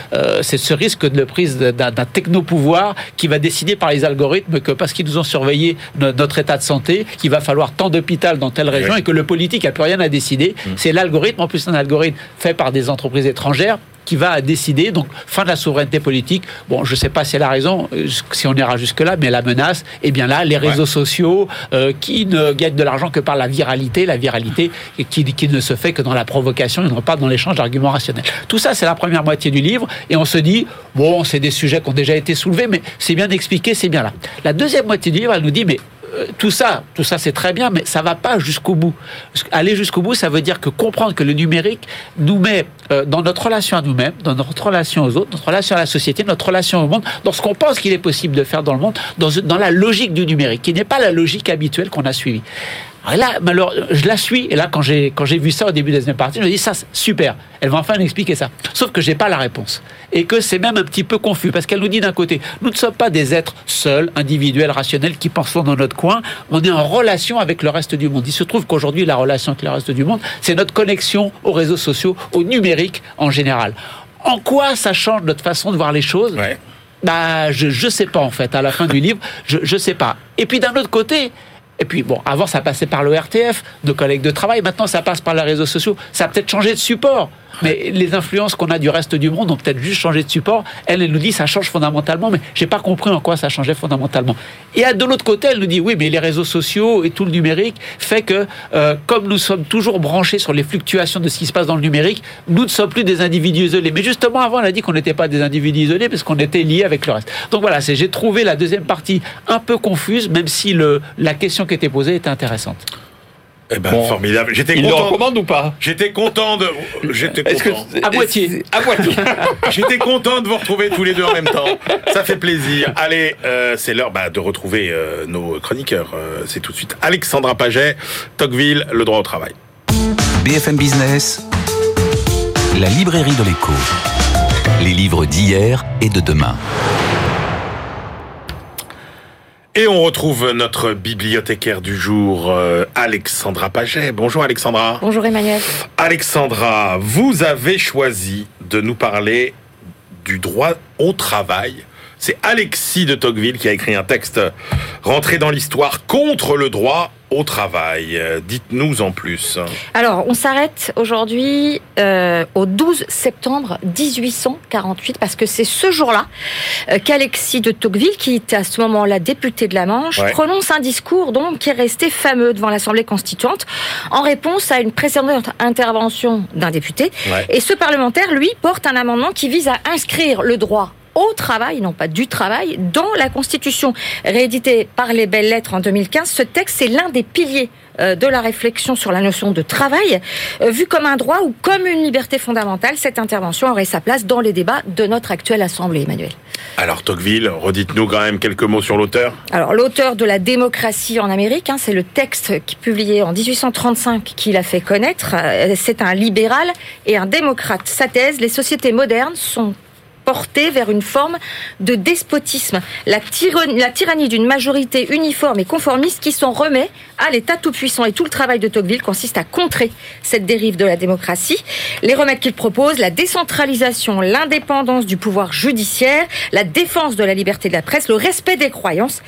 c'est ce risque de prise d'un technopouvoir qui va décider par les algorithmes que parce qu'ils nous ont surveillé notre état de santé, qu'il va falloir tant d'hôpital dans telle région et que le politique n'a plus rien à décider. Mm. C'est l'algorithme, en plus un algorithme fait par des entreprises étrangères qui va décider. Donc, fin de la souveraineté politique. Bon, je ne sais pas si elle a raison, euh, si on ira jusque-là, mais la menace, eh bien là, les réseaux sociaux euh, qui ne gagnent de l'argent que par la viralité, la viralité qui, qui ne se fait que dans la provocation et non pas dans l'échange d'arguments rationnels. Tout ça, c'est la première moitié du livre, et on se dit, bon, c'est des sujets qui ont déjà été soulevés, mais c'est bien expliqué, c'est bien là. La deuxième moitié du livre, elle nous dit, mais tout ça, tout ça c'est très bien, mais ça va pas jusqu'au bout. Aller jusqu'au bout, ça veut dire que comprendre que le numérique nous met euh, dans notre relation à nous-mêmes, dans notre relation aux autres, notre relation à la société, notre relation au monde, dans ce qu'on pense qu'il est possible de faire dans le monde, dans, dans la logique du numérique, qui n'est pas la logique habituelle qu'on a suivie. Là, alors, je la suis, et là, quand j'ai, quand j'ai vu ça au début de la deuxième partie, je me dis, ça, super, elle va enfin expliquer ça. Sauf que j'ai pas la réponse. Et que c'est même un petit peu confus, parce qu'elle nous dit d'un côté, nous ne sommes pas des êtres seuls, individuels, rationnels, qui pensons dans notre coin, on est en relation avec le reste du monde. Il se trouve qu'aujourd'hui, la relation avec le reste du monde, c'est notre connexion aux réseaux sociaux, au numérique en général. En quoi ça change notre façon de voir les choses? Bah, je ne sais pas en fait. À la fin du livre, je ne sais pas. Et puis d'un autre côté, et puis, bon, avant, ça passait par le RTF, nos collègues de travail. Maintenant, ça passe par les réseaux sociaux. Ça a peut-être changé de support. Mais les influences qu'on a du reste du monde ont peut-être juste changé de support. Elle, elle nous dit ça change fondamentalement, mais j'ai pas compris en quoi ça changeait fondamentalement. Et de l'autre côté, elle nous dit oui, mais les réseaux sociaux et tout le numérique fait que euh, comme nous sommes toujours branchés sur les fluctuations de ce qui se passe dans le numérique, nous ne sommes plus des individus isolés. Mais justement, avant, elle a dit qu'on n'était pas des individus isolés parce qu'on était liés avec le reste. Donc voilà, j'ai trouvé la deuxième partie un peu confuse, même si le, la question qui était posée était intéressante. Eh ben, formidable. J'étais content. Il le recommande ou pas J'étais content de. J'étais content. Que... À moitié. À *laughs* moitié. J'étais content de vous retrouver tous les deux en même temps. Ça fait plaisir. Allez, euh, c'est l'heure bah, de retrouver euh, nos chroniqueurs. Euh, c'est tout de suite Alexandra Paget, Tocqueville, le droit au travail. BFM Business, la librairie de l'écho. Les livres d'hier et de demain. Et on retrouve notre bibliothécaire du jour, euh, Alexandra Paget. Bonjour Alexandra. Bonjour Emmanuel. Alexandra, vous avez choisi de nous parler du droit au travail. C'est Alexis de Tocqueville qui a écrit un texte rentré dans l'histoire contre le droit au travail. Euh, dites-nous en plus. Alors, on s'arrête aujourd'hui euh, au 12 septembre 1848 parce que c'est ce jour-là euh, qu'Alexis de Tocqueville, qui était à ce moment-là député de la Manche, prononce un discours donc qui est resté fameux devant l'Assemblée constituante en réponse à une précédente intervention d'un député. Et ce parlementaire, lui, porte un amendement qui vise à inscrire le droit au travail, non pas du travail, dans la Constitution. Réédité par les belles lettres en 2015, ce texte est l'un des piliers euh, de la réflexion sur la notion de travail, euh, vu comme un droit ou comme une liberté fondamentale. Cette intervention aurait sa place dans les débats de notre actuelle Assemblée, Emmanuel. Alors Tocqueville, redites-nous quand même quelques mots sur l'auteur. Alors l'auteur de la démocratie en Amérique, hein, c'est le texte qui publié en 1835 qu'il a fait connaître. Euh, c'est un libéral et un démocrate. Sa thèse, les sociétés modernes sont portée vers une forme de despotisme, la, tyrannie, d'une majorité uniforme et conformiste qui s'en remet à l'État tout-puissant. Et tout le travail de Tocqueville consiste à contrer cette dérive de la démocratie. Les remèdes qu'il propose, la décentralisation, l'indépendance du pouvoir judiciaire, la défense de la liberté de la presse, le respect des croyances,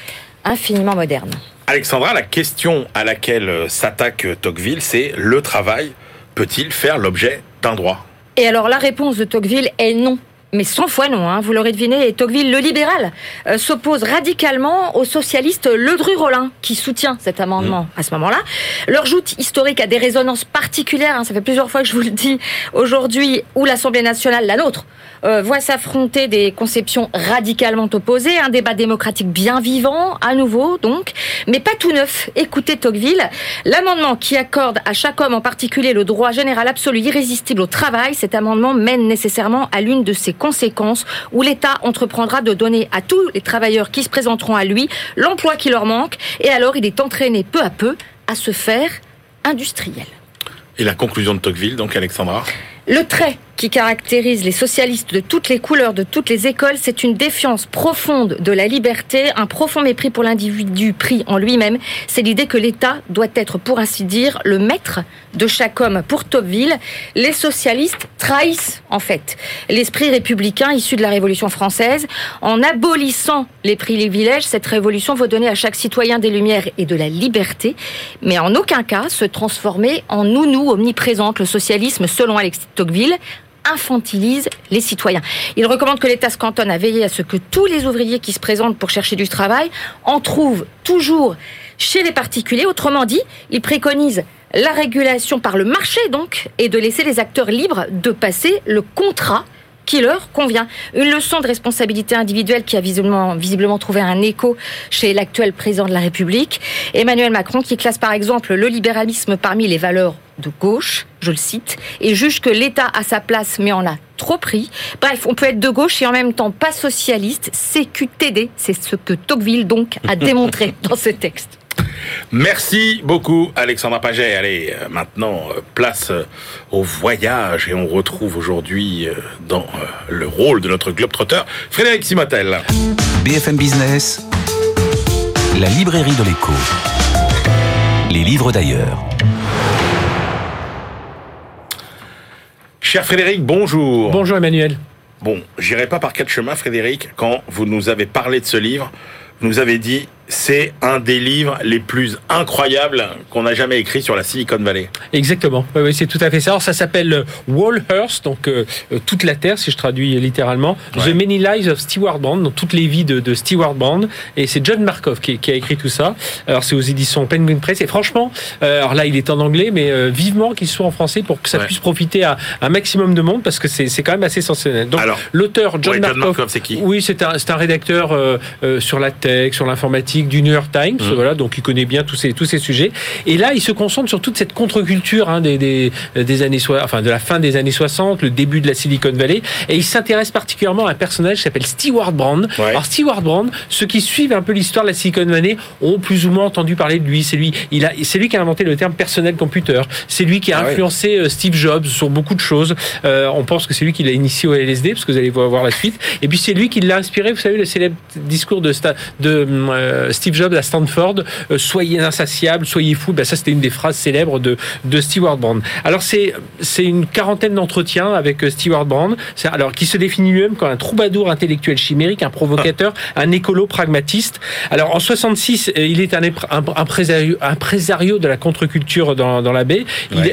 infiniment modernes. Alexandra, la question à laquelle euh, s'attaque Tocqueville, c'est le travail peut-il faire l'objet d'un droit? Et alors la réponse de Tocqueville est non mais 100 fois non, hein, vous l'aurez deviné, et Tocqueville, le libéral, euh, s'oppose radicalement au socialiste Ledru-Rollin, qui soutient cet amendement mmh. à ce moment-là. Leur joute historique a des résonances particulières, hein, ça fait plusieurs fois que je vous le dis aujourd'hui, où l'Assemblée nationale, la nôtre, euh, voit s'affronter des conceptions radicalement opposées, un débat démocratique bien vivant, à nouveau donc, mais pas tout neuf. Écoutez Tocqueville, l'amendement qui accorde à chaque homme en particulier le droit général absolu irrésistible au travail, cet amendement mène nécessairement à l'une de ses conséquences où l'État entreprendra de donner à tous les travailleurs qui se présenteront à lui l'emploi qui leur manque, et alors il est entraîné peu à peu à se faire industriel. Et la conclusion de Tocqueville, donc Alexandra? Le trait qui caractérise les socialistes de toutes les couleurs, de toutes les écoles, c'est une défiance profonde de la liberté, un profond mépris pour l'individu pris en lui-même. C'est l'idée que l'État doit être, pour ainsi dire, le maître de chaque homme. Pour Tocqueville, les socialistes trahissent, en fait, l'esprit républicain issu de la Révolution française. En abolissant les privilèges, cette révolution veut donner à chaque citoyen des lumières et de la liberté, mais en aucun cas se transformer en nounou omniprésente. Le socialisme, selon Alexis Tocqueville, infantilise les citoyens. Il recommande que l'État se cantonne à veiller à ce que tous les ouvriers qui se présentent pour chercher du travail en trouvent toujours chez les particuliers. Autrement dit, il préconise la régulation par le marché donc et de laisser les acteurs libres de passer le contrat qui leur convient. Une leçon de responsabilité individuelle qui a visiblement, visiblement trouvé un écho chez l'actuel président de la République, Emmanuel Macron, qui classe par exemple le libéralisme parmi les valeurs de gauche, je le cite, et juge que l'État a sa place mais en a trop pris. Bref, on peut être de gauche et en même temps pas socialiste. CQTD, c'est ce que Tocqueville donc a *laughs* démontré dans ce texte. Merci beaucoup Alexandra Paget. Allez, euh, maintenant euh, place euh, au voyage et on retrouve aujourd'hui dans le rôle de notre globetrotter Frédéric Simotel. BFM Business, la librairie de l'écho. Les livres d'ailleurs. Cher Frédéric, bonjour. Bonjour Emmanuel. Bon, j'irai pas par quatre chemins Frédéric quand vous nous avez parlé de ce livre nous avait dit c'est un des livres les plus incroyables qu'on a jamais écrit sur la Silicon Valley. Exactement, oui, c'est tout à fait ça. Alors, ça s'appelle euh, Wall Earth, donc euh, euh, toute la Terre, si je traduis littéralement. The Many Lives of Stewart Brand, donc toutes les vies de, de Stewart Brand. Et c'est John Markov qui, qui, a écrit tout ça. Alors, c'est aux éditions Penguin Press. Et franchement, alors là, il est en anglais, mais vivement qu'il soit en français pour que ça puisse profiter à un maximum de monde, parce que c'est quand même assez sensationnel. Donc, l'auteur John, Markov, c'est qui? Oui, c'est un, un rédacteur sur la tech, sur l'informatique du New York Times, mmh. voilà, donc il connaît bien tous ces tous ces sujets. Et là, il se concentre sur toute cette contre-culture hein, des, des, des années enfin de la fin des années 60, le début de la Silicon Valley, et il s'intéresse particulièrement à un personnage qui s'appelle Stewart Brand. Alors Stewart Brand, ceux qui suivent un peu l'histoire de la Silicon Valley ont plus ou moins entendu parler de lui. C'est lui, il a, c'est lui qui a inventé le terme personnel computer. C'est lui qui a ah influencé euh, Steve Jobs sur beaucoup de choses. Euh, on pense que c'est lui qui l'a initié au LSD, parce que vous allez voir la suite. Et puis c'est lui qui l'a inspiré. Vous savez le célèbre discours de, de euh, Steve Jobs à Stanford, euh, soyez insatiable, soyez fou. Ben, ça, c'était une des phrases célèbres de, de Stewart Brand. Alors, c'est, une quarantaine d'entretiens avec euh, Stewart Brand, alors, qui se définit lui-même comme un troubadour intellectuel chimérique, un provocateur, un écolo pragmatiste. Alors, en 66, il est un, un, un, de la contre-culture dans, dans la baie.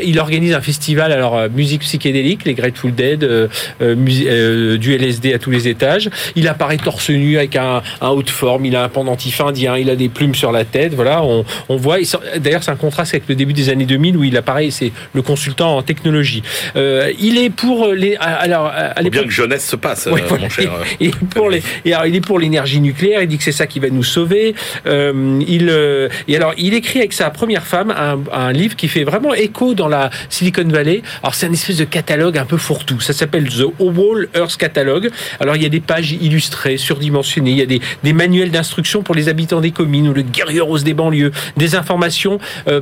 Il, organise un festival, alors, musique psychédélique, les Grateful Dead, du LSD à tous les étages. Il apparaît torse nu avec un, un haut de forme, il a un pendentif indien. Il a des plumes sur la tête. Voilà, on, on voit. D'ailleurs, c'est un contraste avec le début des années 2000 où il apparaît. C'est le consultant en technologie. Euh, il est pour les. Alors, à bien que jeunesse se passe, euh, mon cher. *laughs* Il, est pour les. Et alors, il est pour l'énergie nucléaire. Il dit que c'est ça qui va nous sauver. Euh, il et alors, il écrit avec sa première femme un, un, livre qui fait vraiment écho dans la Silicon Valley. Alors, c'est un espèce de catalogue un peu fourre-tout. Ça s'appelle The Wall Earth Catalogue. Alors, il y a des pages illustrées, surdimensionnées. Il y a des, des manuels d'instruction pour les habitants des communes ou le guerrier rose des banlieues. Des informations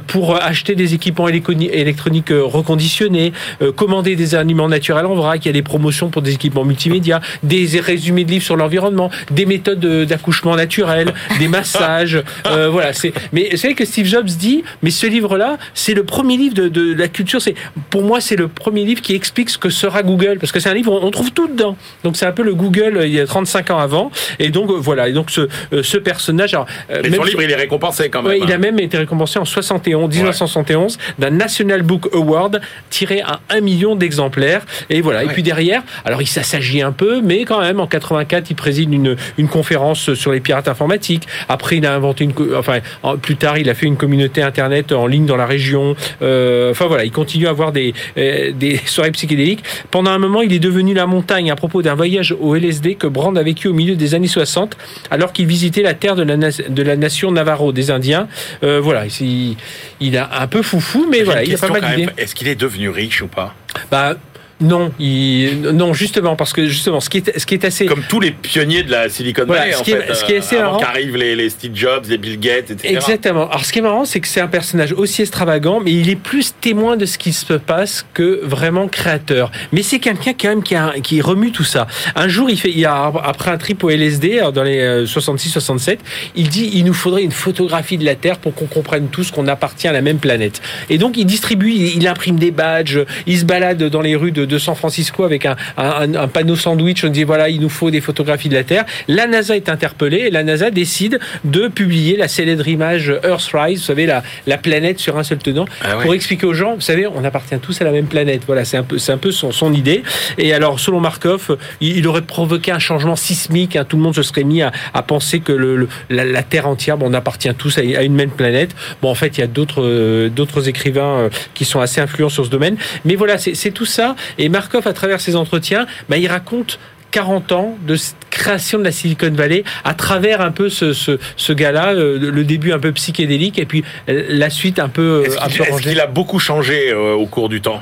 pour acheter des équipements électroniques reconditionnés, commander des aliments naturels en vrac. Il y a des promotions pour des équipements multimédia, des résumés de livres sur l'environnement, des méthodes d'accouchement naturel, des massages. Euh, voilà. C'est. Mais c'est que Steve Jobs dit, mais ce livre-là, c'est le premier livre de, la culture. C'est pour moi, c'est le premier livre qui explique ce que sera Google, parce que c'est un livre on, trouve tout dedans. Donc c'est un peu le Google il y a 35 ans avant. Et donc voilà. Et donc ce, euh, ce personnage. Alors, euh, mais son livre, il est récompensé quand même. Ouais, il a même été récompensé en 71, 1971 d'un National Book Award tiré à un million d'exemplaires. Et voilà. Et puis derrière, alors il s'agit un peu, mais quand même, en 84, il préside une, une conférence sur les pirates informatiques. Après, il a inventé une, enfin, plus tard, il a fait une communauté internet en ligne dans la région. Euh, enfin voilà, il continue à avoir des, euh, des *laughs* soirées psychédéliques. Pendant un moment, il est devenu la montagne à propos d'un voyage au LSD que Brand a vécu au milieu des années 60, alors qu'il visitait la terre de la, de la nation Navarro, des Indiens. Euh, voilà, il, il a un peu foufou, mais voilà, il a pas mal d'idées. Est-ce qu'il est devenu riche ou pas? Bah, non, il... non, justement, parce que justement, ce qui est, ce qui est assez. Comme tous les pionniers de la Silicon Valley, ce, qui est, ce qui est assez euh, avant qu'arrivent les, les, Steve Jobs, les Bill Gates, etc. Exactement. Alors, ce qui est marrant, c'est que c'est un personnage aussi extravagant, mais il est plus témoin de ce qui se passe que vraiment créateur. Mais c'est quelqu'un quand même qui, a, qui remue tout ça. Un jour, il fait, il a, après un trip au LSD, dans les 66-67, euh, il dit, il nous faudrait une photographie de la Terre pour qu'on comprenne tous qu'on appartient à la même planète. Et donc, il distribue, il, il imprime des badges, il se balade dans les rues de de San Francisco avec un, un, panneau sandwich. On dit voilà, il nous faut des photographies de la Terre. La NASA est interpellée et la NASA décide de publier la célèbre image Earthrise, vous savez, la, la planète sur un seul tenant, ah pour expliquer aux gens, vous savez, on appartient tous à la même planète. Voilà, c'est un peu, c'est un peu son, son idée. Et alors, selon Markov, il, aurait provoqué un changement sismique. Hein. tout le monde se serait mis à, à penser que le, la, Terre entière, bon, on appartient tous à, une même planète. Bon, en fait, il y a d'autres, euh, d'autres écrivains euh, qui sont assez influents sur ce domaine. Mais voilà, c'est tout ça. Et Markov, à travers ses entretiens, bah, il raconte 40 ans de création de la Silicon Valley à travers un peu ce, ce, ce gars-là, euh, le début un peu psychédélique et puis la suite un peu. Est-ce qu'il a beaucoup changé euh, au cours du temps?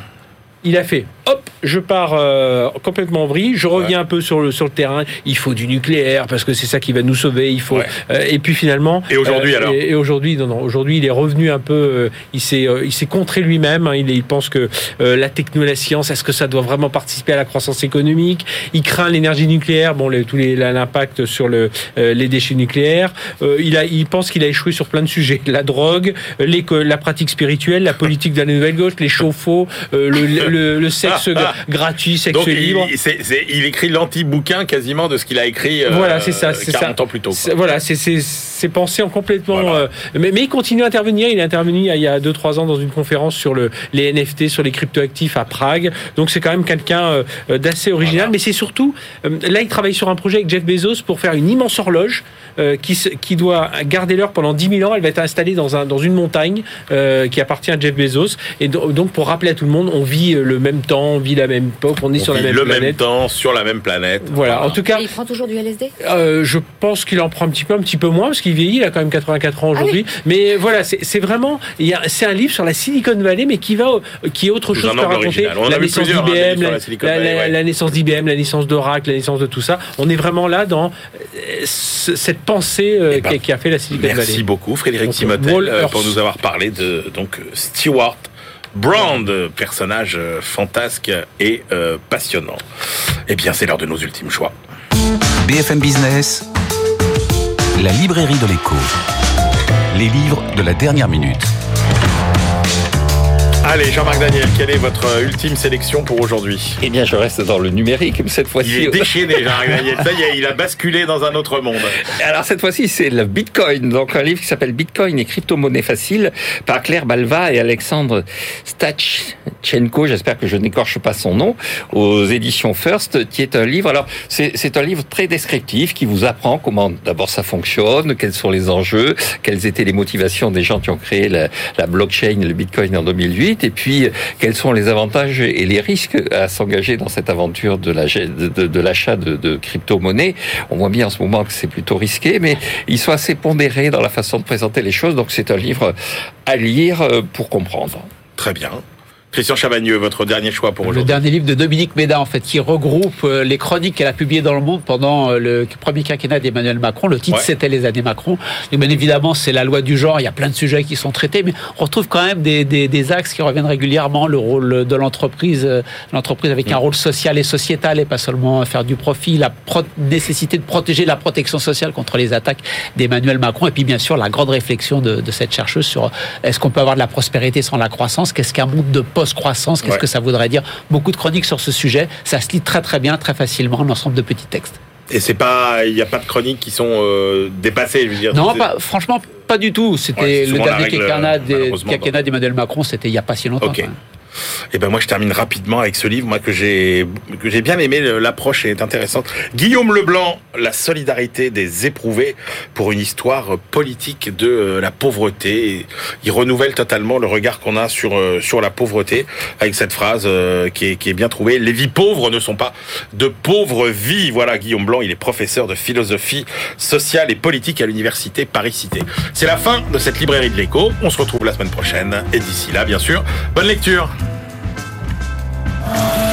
Il a fait hop, je pars euh, complètement en vrille, je reviens un peu sur le, sur le terrain, il faut du nucléaire parce que c'est ça qui va nous sauver, il faut... Euh, et puis finalement... Et aujourd'hui euh, alors Et, aujourd'hui, non, non, aujourd'hui il est revenu un peu, il s'est il s'est contré lui-même, hein, il, il pense que la technologie, la science, est-ce que ça doit vraiment participer à la croissance économique? Il craint l'énergie nucléaire, bon, les, tous les l'impact sur le, les déchets nucléaires, il, a, il pense qu'il a échoué sur plein de sujets, la drogue, les, la pratique spirituelle, la politique de la nouvelle gauche, les chauffe-eau, le, le, le *laughs* sexe *laughs* gratuit, sexe libre. Il, écrit l'anti-bouquin quasiment de ce qu'il a écrit euh, voilà, c'est ça, 40 ans plus tôt. Voilà, c'est pensé en complètement. Euh, mais, mais, il continue à intervenir. Il est intervenu il y a 2-3 ans dans une conférence sur le, les NFT, sur les cryptoactifs à Prague. Donc c'est quand même quelqu'un euh, d'assez original. Mais c'est surtout. là, il travaille sur un projet avec Jeff Bezos pour faire une immense horloge qui, qui doit garder l'heure pendant 10 000 ans. Elle va être installée dans, un, dans une montagne qui appartient à Jeff Bezos. Et donc, pour rappeler à tout le monde, on vit le même temps on vit la même époque, on est sur la même le planète. même temps, sur la même planète. Voilà, en tout cas. il prend toujours du LSD euh, Je pense qu'il en prend un petit peu, un petit peu moins, parce qu'il vieillit, il a quand même 84 ans aujourd'hui. Ah mais voilà, c'est vraiment. C'est un livre sur la Silicon Valley, mais qui va, qui est autre chose à raconter. La naissance d'IBM, la, la, naissance d'IBM, la naissance d'Oracle, la naissance de tout ça. On est vraiment là dans euh, cette pensée euh, eh ben, qui, a fait la Silicon Valley. Merci beaucoup, Frédéric Timothée, pour nous avoir parlé de donc Stewart Brand, personnage euh, fantasque et euh, passionnant. Eh bien, c'est l'heure de nos ultimes choix. BFM Business, la librairie de l'écho. Les livres de la dernière minute. Allez, Jean-Marc Daniel, quelle est votre ultime sélection pour aujourd'hui? Eh bien, je reste dans le numérique, cette fois-ci. Il est déchaîné, Jean-Marc *laughs* Daniel. Ça y est, il a basculé dans un autre monde. Alors, cette fois-ci, c'est le Bitcoin. Donc, un livre qui s'appelle Bitcoin et crypto-monnaie facile par Claire Balva et Alexandre Stachenko. J'espère que je n'écorche pas son nom aux éditions First, qui est un livre. Alors, c'est un livre très descriptif qui vous apprend comment d'abord ça fonctionne, quels sont les enjeux, quelles étaient les motivations des gens qui ont créé la, la blockchain, le Bitcoin en 2008 et puis quels sont les avantages et les risques à s'engager dans cette aventure de l'achat de, de, crypto-monnaies? On voit bien en ce moment que c'est plutôt risqué, mais ils sont assez pondérés dans la façon de présenter les choses, donc c'est un livre à lire euh, pour comprendre. Très bien. Christian Chavagneux, votre dernier choix pour aujourd'hui. Le dernier livre de Dominique Méda, en fait, qui regroupe euh, les chroniques qu'elle a publiées dans le monde pendant euh, le premier quinquennat d'Emmanuel Macron. Le titre, c'était Les années Macron. Et bien évidemment, c'est la loi du genre. Il y a plein de sujets qui sont traités, mais on retrouve quand même des, des, des axes qui reviennent régulièrement. Le rôle de l'entreprise, euh, l'entreprise avec un mm. rôle social et sociétal et pas seulement faire du profit. La nécessité de protéger la protection sociale contre les attaques d'Emmanuel Macron. Et puis, bien sûr, la grande réflexion de, de cette chercheuse sur est-ce qu'on peut avoir de la prospérité sans la croissance? Qu'est-ce qu'un monde de post croissance qu'est-ce que ça voudrait dire? Beaucoup de chroniques sur ce sujet, ça se lit très très bien, très facilement, un ensemble de petits textes. Et c'est pas, il n'y a pas de chroniques qui sont euh, dépassées, je veux dire. Non, pas, franchement, pas du tout. C'était le dernier quinquennat d'Emmanuel Macron, c'était il n'y a pas si longtemps. Et eh ben moi je termine rapidement avec ce livre moi que j'ai que j'ai bien aimé l'approche est intéressante. Guillaume Leblanc, la solidarité des éprouvés pour une histoire politique de euh, la pauvreté. Il renouvelle totalement le regard qu'on a sur euh, sur la pauvreté avec cette phrase euh, qui est qui est bien trouvée. Les vies pauvres ne sont pas de pauvres vies. Voilà Guillaume Blanc, il est professeur de philosophie sociale et politique à l'université Paris-Cité. C'est la fin de cette librairie de l'écho. On se retrouve la semaine prochaine et d'ici là bien sûr, bonne lecture. Oh!